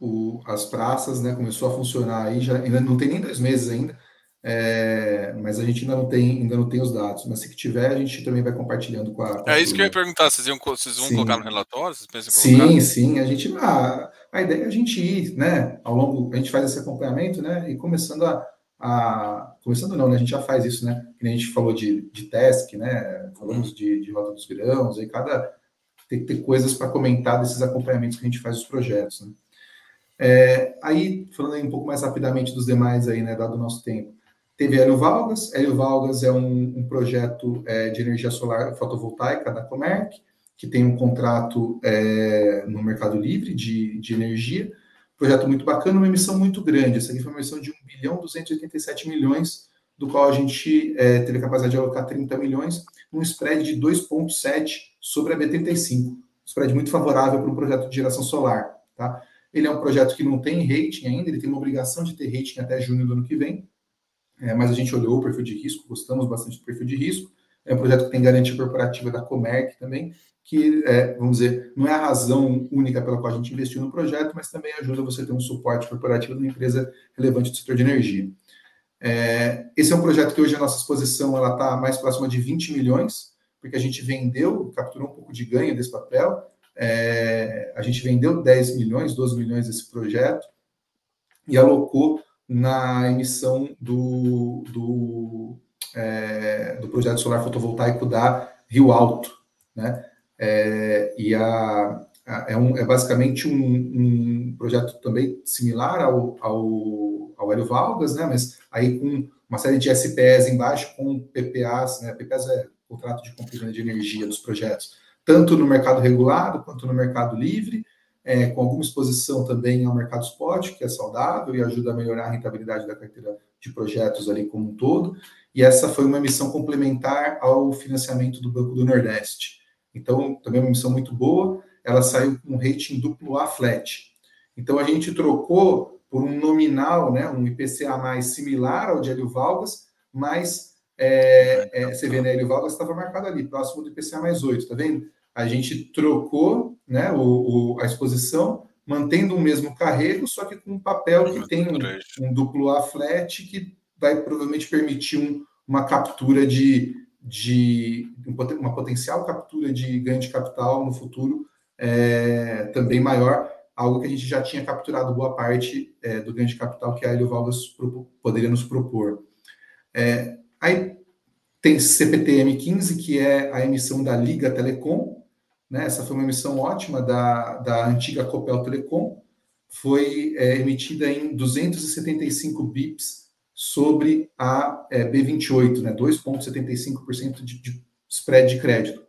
o, as praças, né? Começou a funcionar aí, já, ainda não tem nem dois meses ainda. É, mas a gente ainda não tem ainda não tem os dados. Mas se tiver, a gente também vai compartilhando com a. Com é isso que eu ia perguntar. Vocês, iam, vocês vão sim. colocar no relatório? Vocês pensam sim, colocar? sim. A gente a, a ideia é a gente ir, né? Ao longo a gente faz esse acompanhamento, né? E começando a, a começando não, né? A gente já faz isso, né? Que a gente falou de, de task, né? Falamos uhum. de, de rota dos grãos, e cada tem que ter coisas para comentar desses acompanhamentos que a gente faz dos projetos, né? É, aí, falando aí um pouco mais rapidamente dos demais aí, né, dado o nosso tempo. Teve Hélio Valgas. Hélio Valgas é um, um projeto é, de energia solar fotovoltaica da Comerc, que tem um contrato é, no Mercado Livre de, de energia. Projeto muito bacana, uma emissão muito grande. Essa aqui foi uma emissão de 1 bilhão 287 milhões, do qual a gente é, teve a capacidade de alocar 30 milhões, num spread de 2,7 sobre a B35. Um spread muito favorável para um projeto de geração solar. Tá? Ele é um projeto que não tem rating ainda, ele tem uma obrigação de ter rating até junho do ano que vem, é, mas a gente olhou o perfil de risco, gostamos bastante do perfil de risco. É um projeto que tem garantia corporativa da Comerc também, que, é, vamos dizer, não é a razão única pela qual a gente investiu no projeto, mas também ajuda você a ter um suporte corporativo de uma empresa relevante do setor de energia. É, esse é um projeto que hoje a nossa exposição está mais próxima de 20 milhões, porque a gente vendeu, capturou um pouco de ganho desse papel, é, a gente vendeu 10 milhões, 12 milhões desse projeto e alocou na emissão do, do, é, do projeto solar fotovoltaico da Rio Alto, né? É, e a, a, é, um, é basicamente um, um, projeto também similar ao, ao, ao Hélio Valgas, né? Mas aí com uma série de SPS embaixo com PPAs, né? PPAs é contrato de compra de energia dos projetos, tanto no mercado regulado quanto no mercado livre, é, com alguma exposição também ao mercado spot, que é saudável e ajuda a melhorar a rentabilidade da carteira de projetos ali como um todo. E essa foi uma missão complementar ao financiamento do Banco do Nordeste. Então, também uma missão muito boa. Ela saiu com um rating duplo A flat. Então, a gente trocou por um nominal, né, um IPCA mais similar ao de Hélio Valgas, mas é, é, você vê, né, Hélio Valgas estava marcado ali, próximo do IPCA mais 8, tá vendo? a gente trocou né, o, o, a exposição, mantendo o mesmo carrego, só que com um papel que tem um, um duplo A flat que vai provavelmente permitir um, uma captura de, de uma potencial captura de ganho de capital no futuro é, também maior, algo que a gente já tinha capturado boa parte é, do ganho de capital que a Helio Valgas poderia nos propor. É, aí tem CPTM 15, que é a emissão da Liga Telecom, né? Essa foi uma emissão ótima da, da antiga Copel Telecom, foi é, emitida em 275 bips sobre a é, B28, né? 2,75% de, de spread de crédito.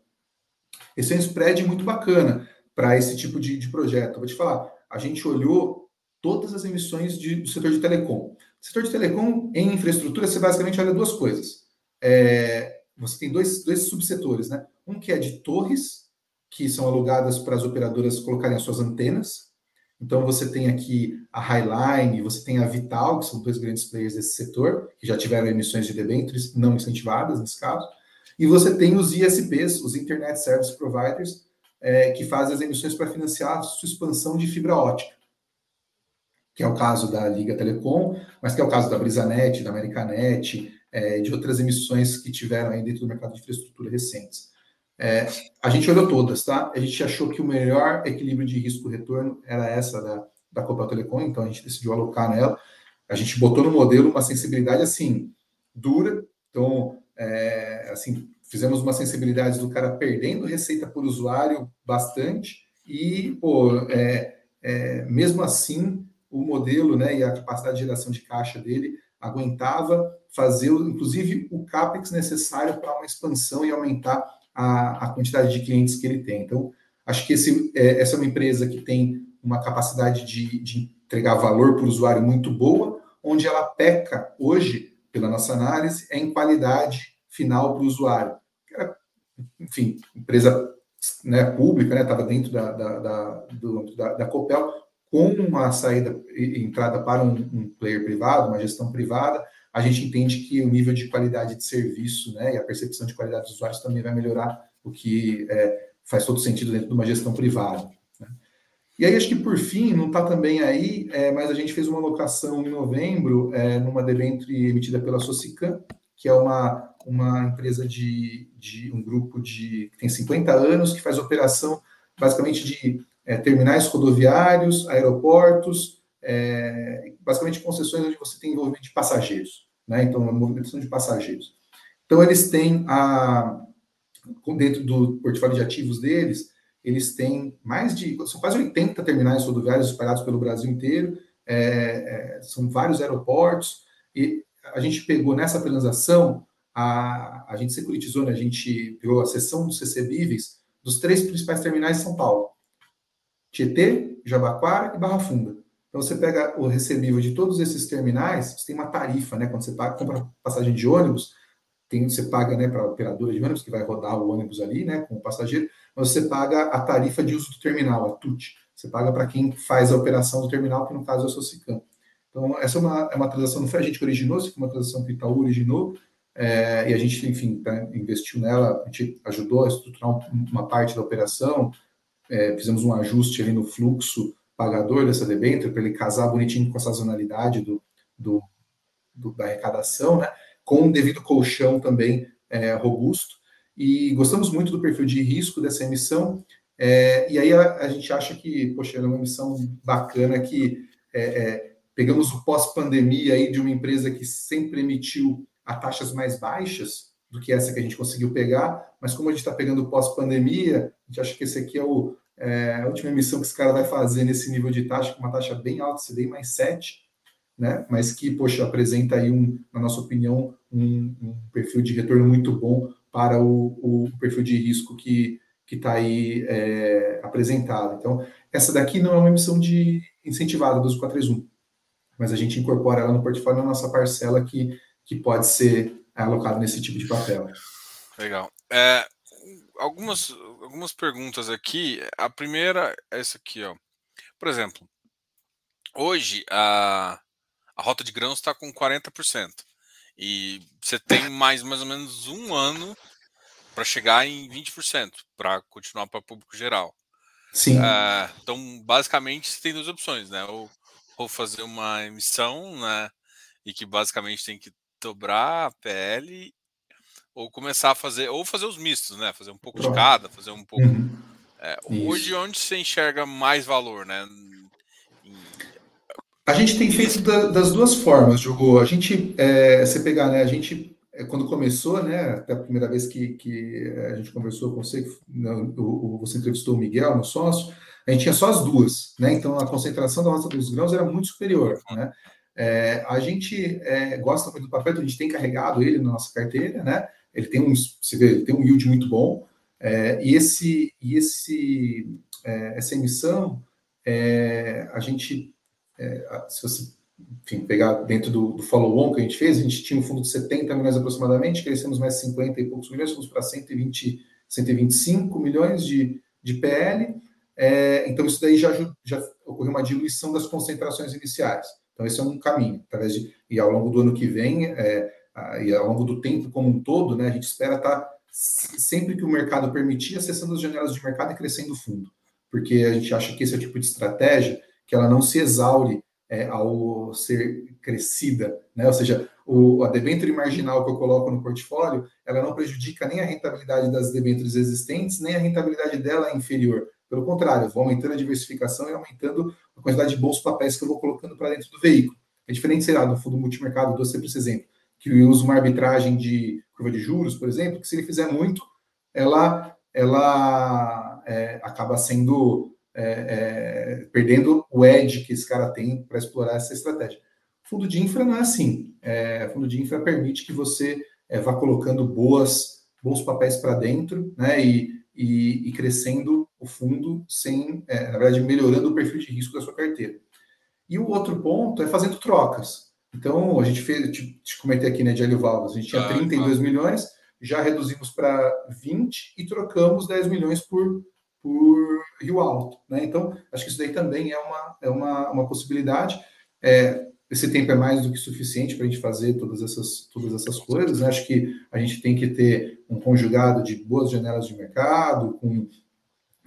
Esse é um spread muito bacana para esse tipo de, de projeto. vou te falar, a gente olhou todas as emissões de, do setor de telecom. Setor de telecom, em infraestrutura, você basicamente olha duas coisas. É, você tem dois, dois subsetores, né? Um que é de torres, que são alugadas para as operadoras colocarem as suas antenas. Então você tem aqui a Highline, você tem a Vital, que são dois grandes players desse setor, que já tiveram emissões de debêntures não incentivadas nesse caso. E você tem os ISPs, os Internet Service Providers, é, que fazem as emissões para financiar a sua expansão de fibra ótica, que é o caso da Liga Telecom, mas que é o caso da Brisanet, da Americanet, é, de outras emissões que tiveram aí dentro do mercado de infraestrutura recentes. É, a gente olhou todas, tá? A gente achou que o melhor equilíbrio de risco-retorno era essa da, da Copel Telecom, então a gente decidiu alocar nela. A gente botou no modelo uma sensibilidade assim, dura, então, é, assim, fizemos uma sensibilidade do cara perdendo receita por usuário bastante, e, pô, é, é, mesmo assim, o modelo né, e a capacidade de geração de caixa dele aguentava fazer, inclusive, o CAPEX necessário para uma expansão e aumentar a, a quantidade de clientes que ele tem. Então, acho que esse, é, essa é uma empresa que tem uma capacidade de, de entregar valor para o usuário muito boa, onde ela peca hoje, pela nossa análise, é em qualidade final para o usuário. Enfim, empresa né, pública, estava né, dentro da, da, da, do, da, da Copel, com uma saída entrada para um, um, player privado, uma gestão privada, a gente entende que o nível de qualidade de serviço né, e a percepção de qualidade dos usuários também vai melhorar, o que é, faz todo sentido dentro de uma gestão privada. Né? E aí, acho que por fim, não está também aí, é, mas a gente fez uma locação em novembro, é, numa debênture emitida pela Socicam, que é uma, uma empresa de, de um grupo de que tem 50 anos, que faz operação basicamente de é, terminais rodoviários, aeroportos, é, basicamente concessões onde você tem envolvimento de passageiros, né? Então, a movimentação de passageiros. Então, eles têm a dentro do portfólio de ativos deles, eles têm mais de são quase 80 terminais rodoviários espalhados pelo Brasil inteiro, é, é, são vários aeroportos e a gente pegou nessa transação a, a gente securitizou, né? a gente pegou a seção do CC Bives dos três principais terminais de São Paulo. Tietê, Jabaquara e Barra Funda. Então você pega o recebível de todos esses terminais, você tem uma tarifa, né? Quando você paga, compra passagem de ônibus, tem, você paga né, para a operadora de ônibus, que vai rodar o ônibus ali, né, com o passageiro, mas você paga a tarifa de uso do terminal, a TUT. Você paga para quem faz a operação do terminal, que no caso é o Socicam. Então, essa é uma, é uma transação, não foi a gente que originou, foi uma transação que o Itaú originou, é, e a gente, enfim, tá, investiu nela, a gente ajudou a estruturar uma parte da operação, é, fizemos um ajuste ali no fluxo pagador dessa debênture para ele casar bonitinho com a sazonalidade do, do, do, da arrecadação, né? com um devido colchão também é, robusto. E gostamos muito do perfil de risco dessa emissão. É, e aí a, a, gente acha que, poxa, é uma emissão bacana que é, é, pegamos o pós-pandemia aí de uma empresa que sempre emitiu a taxas mais baixas, do que essa que a gente conseguiu pegar, mas como a gente está pegando pós-pandemia, a gente acha que esse aqui é, o, é, a última emissão que esse cara vai fazer nesse nível de taxa, com uma taxa bem alta, CDI mais 7, né? mas que, poxa, apresenta aí, um, na nossa opinião, um, um perfil de retorno muito bom para o, o perfil de risco que está aí é, apresentado. Então, essa daqui não é uma emissão de incentivada dos 431, mas a gente incorpora ela no portfólio na nossa parcela que, que pode ser alocado nesse tipo de papel. Legal. É, algumas, algumas perguntas aqui. A primeira é essa aqui, ó. Por exemplo, hoje a, a rota de grãos está com 40%. E você tem mais, mais ou menos um ano para chegar em 20%, para continuar para público geral. Sim. É, então, basicamente, você tem duas opções, né? Ou, ou fazer uma emissão, né? E que basicamente tem que dobrar a PL ou começar a fazer, ou fazer os mistos, né? Fazer um pouco Pronto. de cada, fazer um pouco. Uhum. É, hoje, onde você enxerga mais valor, né? A gente tem feito da, das duas formas, Jogou. A gente, é, você pegar, né? A gente, é, quando começou, né? Até a primeira vez que, que a gente conversou com você, né, você entrevistou o Miguel, meu sócio, a gente tinha só as duas, né? Então a concentração da roça dos grãos era muito superior, né? É, a gente é, gosta muito do papel, então a gente tem carregado ele na nossa carteira, né? Ele tem um, você vê, ele tem um yield muito bom. É, e esse, e esse, é, essa emissão, é, a gente, é, se você enfim, pegar dentro do, do follow-on que a gente fez, a gente tinha um fundo de 70 milhões aproximadamente, crescemos mais 50 e poucos milhões, fomos para 120, 125 milhões de, de PL. então, isso daí já, já ocorreu uma diluição das concentrações iniciais. Então, esse é um caminho. Através de, e ao longo do ano que vem, é, e ao longo do tempo como um todo, né, a gente espera estar, tá, sempre que o mercado permitir, acessando as janelas de mercado e crescendo o fundo. Porque a gente acha que esse é o tipo de estratégia que ela não se exaure é, ao ser crescida. Né? Ou seja, o, a debênture marginal que eu coloco no portfólio, ela não prejudica nem a rentabilidade das debêntures existentes, nem a rentabilidade dela é inferior. Pelo contrário, eu vou aumentando a diversificação e aumentando a quantidade de bons papéis que eu vou colocando para dentro do veículo. É diferente, sei lá, do fundo multimercado, dou sempre esse exemplo, que usa uma arbitragem de curva de juros, por exemplo, que se ele fizer muito, ela, ela é, acaba sendo é, é, perdendo o edge que esse cara tem para explorar essa estratégia. Fundo de infra não é assim. É, fundo de infra permite que você é, vá colocando boas, bons papéis para dentro, né? E, e, e, crescendo o fundo sem, é, na verdade, melhorando o perfil de risco da sua carteira. E o outro ponto é fazendo trocas. Então, a gente fez, te, te comentei aqui, né, de Hélio Valdas, a gente tinha ah, 32 ah. milhões, já reduzimos para 20 e trocamos 10 milhões por, por Rio Alto. Né? Então, acho que isso daí também é uma, é uma, uma possibilidade. É, esse tempo é mais do que suficiente para a gente fazer todas essas, todas essas coisas. Né? Acho que a gente tem que ter um conjugado de boas janelas de mercado, com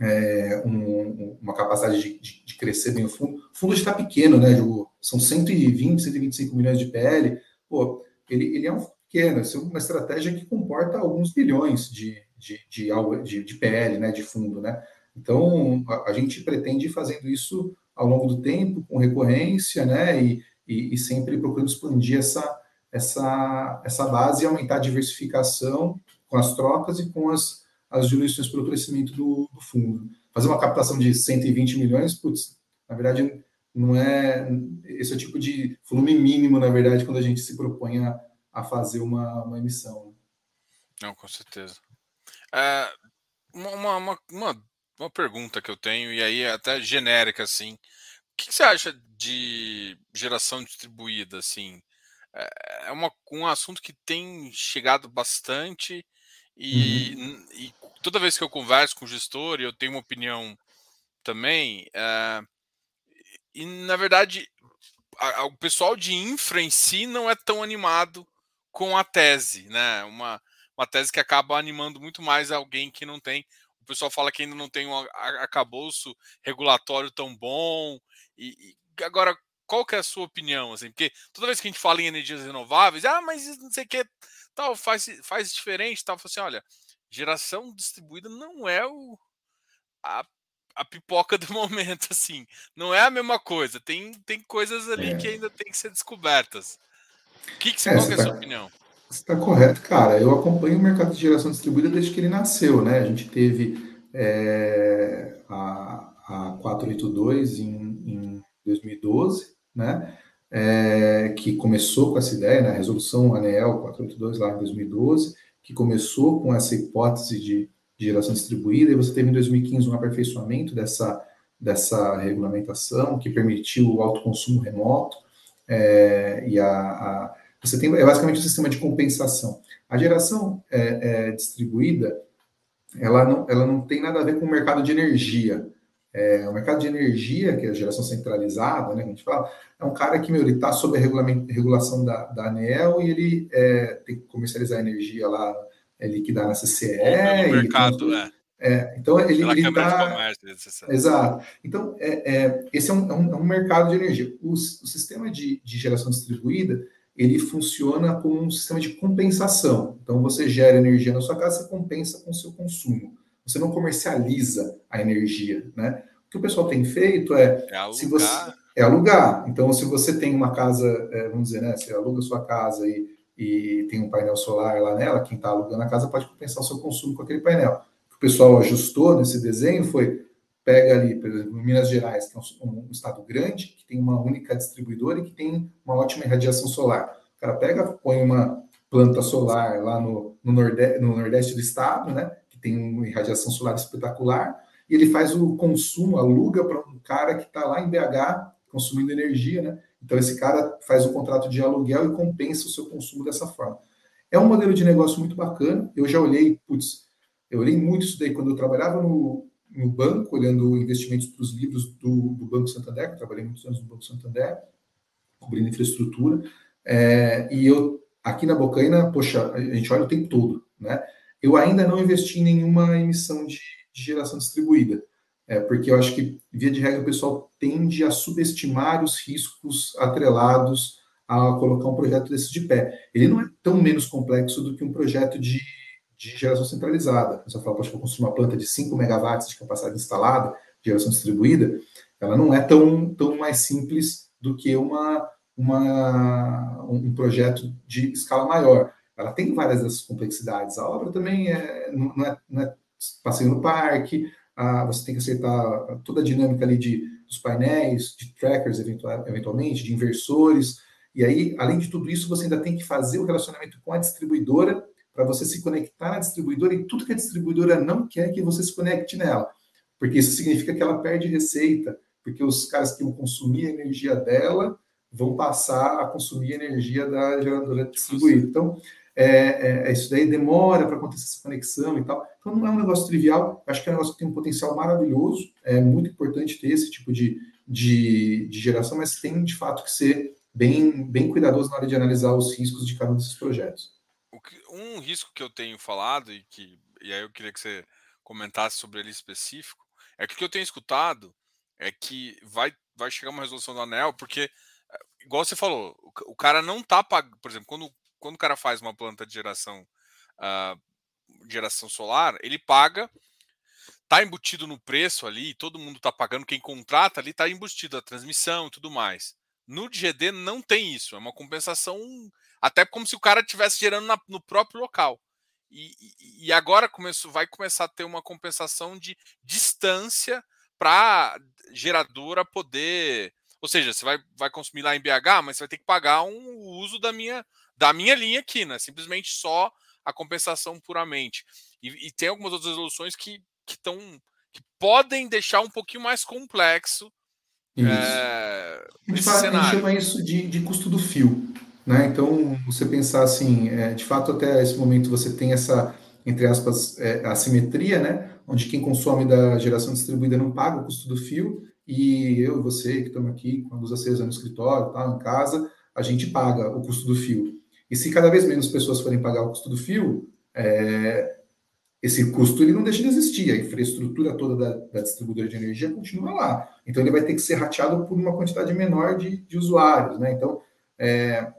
é, um, uma capacidade de, de, de, crescer bem o fundo. O fundo está pequeno, né, Ju? São 120, 125 milhões de PL. Pô, ele, ele é um pequeno, é uma estratégia que comporta alguns bilhões de, de, de, de, de PL, né, de fundo, né? Então, a, a, gente pretende ir fazendo isso ao longo do tempo, com recorrência, né, e, e, e sempre procurando expandir essa, essa, essa base e aumentar a diversificação com as trocas e com as, as diluições pelo crescimento do, do fundo. Fazer uma captação de 120 milhões, putz, na verdade, não é esse é o tipo de volume mínimo, na verdade, quando a gente se propõe a, a fazer uma, uma emissão. Não, com certeza. É, uma, uma, uma, uma, pergunta que eu tenho, e aí é até genérica, assim. O que, você acha de geração distribuída, assim? É, é uma, um assunto que tem chegado bastante e, uhum. e toda vez que eu converso com o gestor e eu tenho uma opinião também, é, e na verdade a, o pessoal de infra em si não é tão animado com a tese, né? Uma, uma tese que acaba animando muito mais alguém que não tem. O pessoal fala que ainda não tem um arcabouço regulatório tão bom. E, e agora, qual que é a sua opinião? Assim? Porque toda vez que a gente fala em energias renováveis, ah, mas não sei o que, tal, faz, faz diferente, tal. Assim, olha, geração distribuída não é o, a, a pipoca do momento, assim. Não é a mesma coisa. Tem, tem coisas ali é. que ainda tem que ser descobertas. Que que, é, qual que é a tá, sua opinião? Você está correto, cara. Eu acompanho o mercado de geração distribuída desde que ele nasceu, né? A gente teve é, a, a 482 em, em 2012, né? É, que começou com essa ideia, né? A resolução ANEEL 482 lá em 2012, que começou com essa hipótese de, de geração distribuída, e você teve em 2015 um aperfeiçoamento dessa, dessa regulamentação que permitiu o autoconsumo remoto, é, e a, a, você tem é basicamente um sistema de compensação. A geração é, é, distribuída, ela não, ela não tem nada a ver com o mercado de energia. É, o mercado de energia, que é a geração centralizada, né, a gente fala, é um cara que, está sob a regulação da, da ANEL e ele é, tem que comercializar energia lá, é, liquidar na CCE. No mercado, é. É, então ele está. Exato. Então, é, é, esse é um, é um, é um, mercado de energia. O, o sistema de, de, geração distribuída ele funciona como um sistema de compensação. Então, você gera energia na sua casa, você compensa com o seu consumo. Você não comercializa a energia, né? O que o pessoal tem feito é, é alugar. se você é alugar. Então, se você tem uma casa, é, vamos dizer, né? Você aluga a sua casa e, e tem um painel solar lá nela, quem está alugando a casa pode compensar o seu consumo com aquele painel o pessoal ajustou nesse desenho foi pega ali, por exemplo, Minas Gerais, que é um, um, estado grande, que tem uma única distribuidora e que tem uma ótima irradiação solar. O cara pega, põe uma planta solar lá no, no, nordeste, no nordeste do estado, né, que tem uma irradiação solar espetacular, e ele faz o consumo, aluga para um cara que está lá em BH consumindo energia, né? Então esse cara faz o contrato de aluguel e compensa o seu consumo dessa forma. É um modelo de negócio muito bacana. Eu já olhei, putz, eu olhei muito isso daí quando eu trabalhava no, no banco, olhando investimentos para os livros do, do, Banco Santander, que eu trabalhei muitos anos no Banco Santander, cobrindo infraestrutura. É, e eu, aqui na Bocaina, poxa, a gente olha o tempo todo, né? Eu ainda não investi em nenhuma emissão de, de geração distribuída, é, porque eu acho que, via de regra, o pessoal tende a subestimar os riscos atrelados a colocar um projeto desse de pé. Ele não é tão menos complexo do que um projeto de de geração centralizada. Você fala, poxa, vou construir uma planta de 5 megawatts de capacidade instalada, de geração distribuída, ela não é tão, tão mais simples do que uma, uma, um projeto de escala maior. Ela tem várias dessas complexidades. A obra também é, não, é, não é passeio no parque, a, você tem que acertar toda a dinâmica ali de, dos painéis, de trackers, eventual, eventualmente, de inversores. E aí, além de tudo isso, você ainda tem que fazer o relacionamento com a distribuidora para você se conectar na distribuidora e tudo que a distribuidora não quer que você se conecte nela, porque isso significa que ela perde receita, porque os caras que vão consumir a energia dela vão passar a consumir a energia da geradora distribuída. Então, é, é, isso daí demora para acontecer essa conexão e tal. Então não é um negócio trivial, acho que é um negócio que tem um potencial maravilhoso, é muito importante ter esse tipo de, de, de geração, mas tem de fato que ser bem, bem cuidadoso na hora de analisar os riscos de cada um desses projetos. Um risco que eu tenho falado, e que e aí eu queria que você comentasse sobre ele específico, é que o que eu tenho escutado é que vai, vai chegar uma resolução do anel, porque, eh, igual você falou, o, o cara não tá pagando, por exemplo, quando, quando o cara faz uma planta de geração, uh, geração solar, ele paga tá embutido no preço ali, todo mundo tá pagando, quem contrata ali tá embutido a transmissão e tudo mais. No GD não tem isso, é uma compensação até como se o cara estivesse gerando na, no próprio local. E, e, agora começou, vai começar a ter uma compensação de distância para geradora poder. Ou seja, você vai, vai consumir lá em BH, mas você vai ter que pagar um uso da minha, da minha linha aqui, né? Simplesmente só a compensação puramente. E, e tem algumas outras resoluções que, que, tão, que podem deixar um pouquinho mais complexo isso. É, a, gente fala, a gente chama isso de, de custo do fio. Né? Então, você pensar assim, é, de fato, até esse momento você tem essa, entre aspas, é, assimetria, né? onde quem consome da geração distribuída não paga o custo do fio, e eu e você que estamos aqui com a luz acesa no escritório, tá, em casa, a gente paga o custo do fio. E se cada vez menos pessoas forem pagar o custo do fio, é, esse custo ele não deixa de existir, a infraestrutura toda da, da, distribuidora de energia continua lá. Então ele vai ter que ser rateado por uma quantidade menor de, de usuários. Né? Então, é,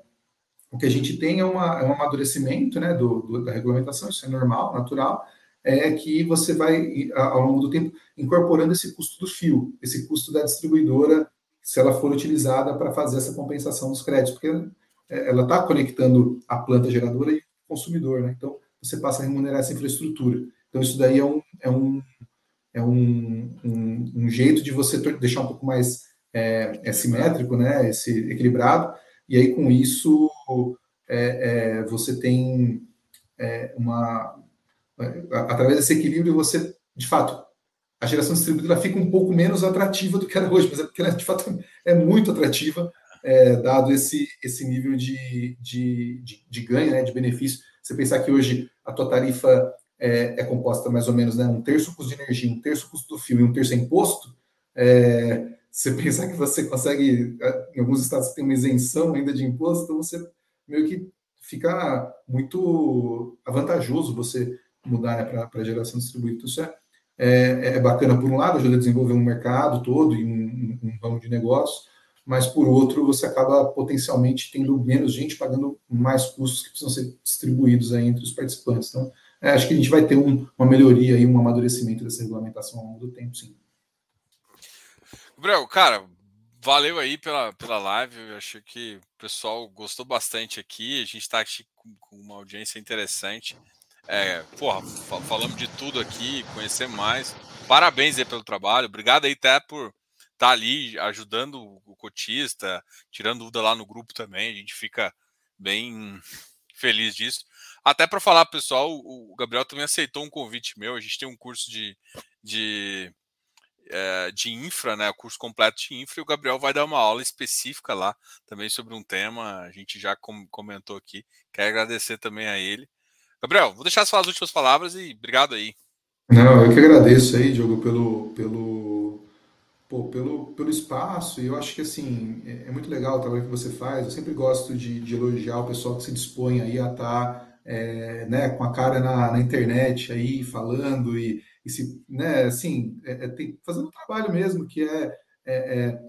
o que a gente tem é, uma, é um amadurecimento né, do, do, da regulamentação, isso é normal, natural, é que você vai, ao longo do tempo, incorporando esse custo do fio, esse custo da distribuidora, se ela for utilizada para fazer essa compensação dos créditos, porque ela está conectando a planta geradora e o consumidor, né? Então, você passa a remunerar essa infraestrutura. Então, isso daí é um, é um, é um, um, um jeito de você deixar um pouco mais é, é simétrico, né? Esse equilibrado, e aí com isso é, é, você tem é, uma. Através desse equilíbrio, você, de fato, a geração distribuída fica um pouco menos atrativa do que era hoje, mas é porque ela, de fato, é muito atrativa, é, dado esse, esse nível de, de, de, de, ganho, né, de benefício. Você pensar que hoje a tua tarifa é, é, composta mais ou menos, né, um terço custo de energia, um terço custo do fio e um terço é imposto, é, você pensar que você consegue, eh, em alguns estados tem uma isenção ainda de imposto, então você meio que fica muito vantajoso você mudar né, para a geração distribuída. Então, isso é, é, é, bacana, por um lado, ajuda a desenvolver um mercado todo e um, um ramo de negócios, mas por outro, você acaba potencialmente tendo menos gente pagando mais custos que precisam ser distribuídos aí entre os participantes. Então, é, acho que a gente vai ter um, uma melhoria e um amadurecimento dessa regulamentação ao longo do tempo, sim. Gabriel, cara, valeu aí pela, pela live. Eu achei que o pessoal gostou bastante aqui. A gente está com, com, uma audiência interessante. É, porra, falamos de tudo aqui, conhecer mais. Parabéns aí pelo trabalho. Obrigado aí até por tá ali ajudando o cotista, tirando dúvida lá no grupo também. A gente fica bem feliz disso. Até para falar, pessoal, o Gabriel também aceitou um convite meu. A gente tem um curso de, de é, de infra, né, o curso completo de infra, e o Gabriel vai dar uma aula específica lá também sobre um tema, a gente já com, comentou aqui. Quero agradecer também a ele. Gabriel, vou deixar falar as últimas palavras e obrigado aí. Não, eu que agradeço aí, Diogo, pelo, pelo, pô, pelo, pelo espaço, e eu acho que assim, é, é, muito legal o trabalho que você faz, eu sempre gosto de, de elogiar o pessoal que se dispõe aí a estar tá, é, né, com a cara na, na internet aí, falando e e se, né, assim, é, é, tem, fazendo um trabalho mesmo que é, é, é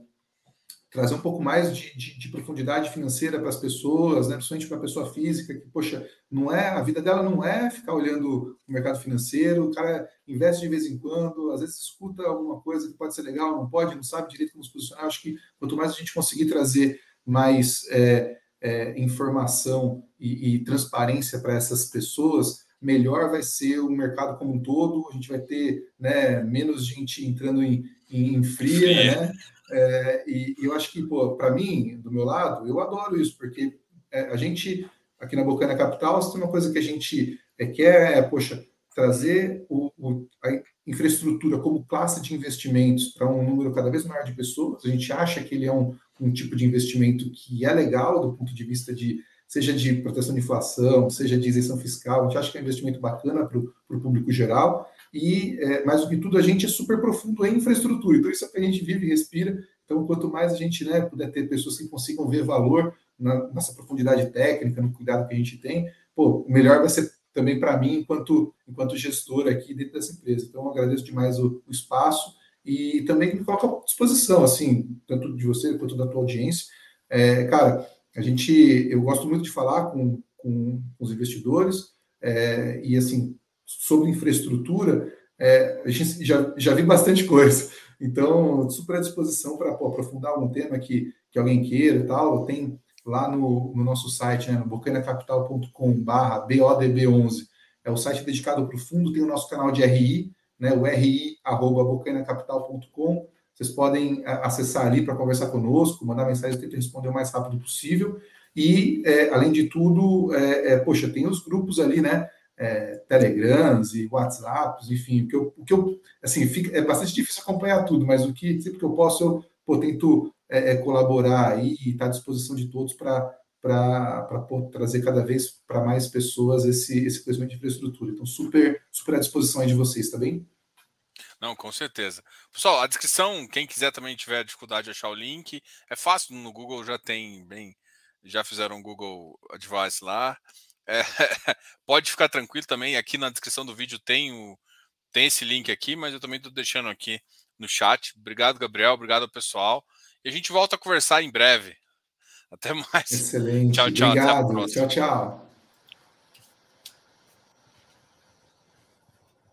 trazer um pouco mais de, de, de profundidade financeira para as pessoas, né, principalmente para a pessoa física, que, poxa, não é, a vida dela não é ficar olhando o mercado financeiro, o cara investe de vez em quando, às vezes escuta alguma coisa que pode ser legal, não pode, não sabe direito como se posicionar. Acho que quanto mais a gente conseguir trazer mais é, é, informação e, e transparência para essas pessoas, melhor vai ser o mercado como um todo, a gente vai ter né, menos gente entrando em, em fria, né? É, e, e, eu acho que, para mim, do meu lado, eu adoro isso, porque é, a gente, aqui na Bocana Capital, tem uma coisa que a gente é, quer, é, poxa, trazer o, o, a infraestrutura como classe de investimentos para um número cada vez maior de pessoas. A gente acha que ele é um, um tipo de investimento que é legal do ponto de vista de seja de proteção de inflação, seja de isenção fiscal. A gente acha que é um investimento bacana para o público geral. E, é, mais do que tudo, a gente é super profundo em infraestrutura. Então, isso é o que a gente vive e respira. Então, quanto mais a gente né, puder ter pessoas que consigam ver valor na nossa profundidade técnica, no cuidado que a gente tem, pô, melhor vai ser também para mim, enquanto, enquanto gestor aqui dentro dessa empresa. Então, eu agradeço demais o, o espaço e também me coloca à disposição, assim, tanto de você quanto da tua audiência. É, cara, a gente, eu gosto muito de falar com, com os investidores é, e assim sobre infraestrutura, é, a gente já, já vi bastante coisa. Então, super à disposição para aprofundar algum tema que, que alguém queira e tal. Tem lá no, no nosso site, né, no bocanacapital.com/barra BODB11, é o site dedicado para o fundo. Tem o nosso canal de RI, né, o ri@bocanacapital.com vocês podem acessar ali para conversar conosco, mandar mensagem, eu tento responder o mais rápido possível. E, é, além de tudo, é, é, poxa, tem os grupos ali, né? É, Telegrams e WhatsApps, enfim, o que eu, o que eu assim, fica, é bastante difícil acompanhar tudo, mas o que sempre que eu posso, eu pô, tento é, é, colaborar aí e estar tá à disposição de todos para para trazer cada vez para mais pessoas esse, esse conhecimento de infraestrutura. Então, super, super à disposição aí de vocês, tá bem? Não, com certeza. Pessoal, a descrição, quem quiser também tiver dificuldade de achar o link, é fácil, no Google já tem bem, já fizeram um Google Advice lá. É, pode ficar tranquilo também, aqui na descrição do vídeo tem, o, tem esse link aqui, mas eu também estou deixando aqui no chat. Obrigado, Gabriel, obrigado pessoal. E a gente volta a conversar em breve. Até mais. Excelente. Tchau, tchau. Obrigado. Tchau, tchau.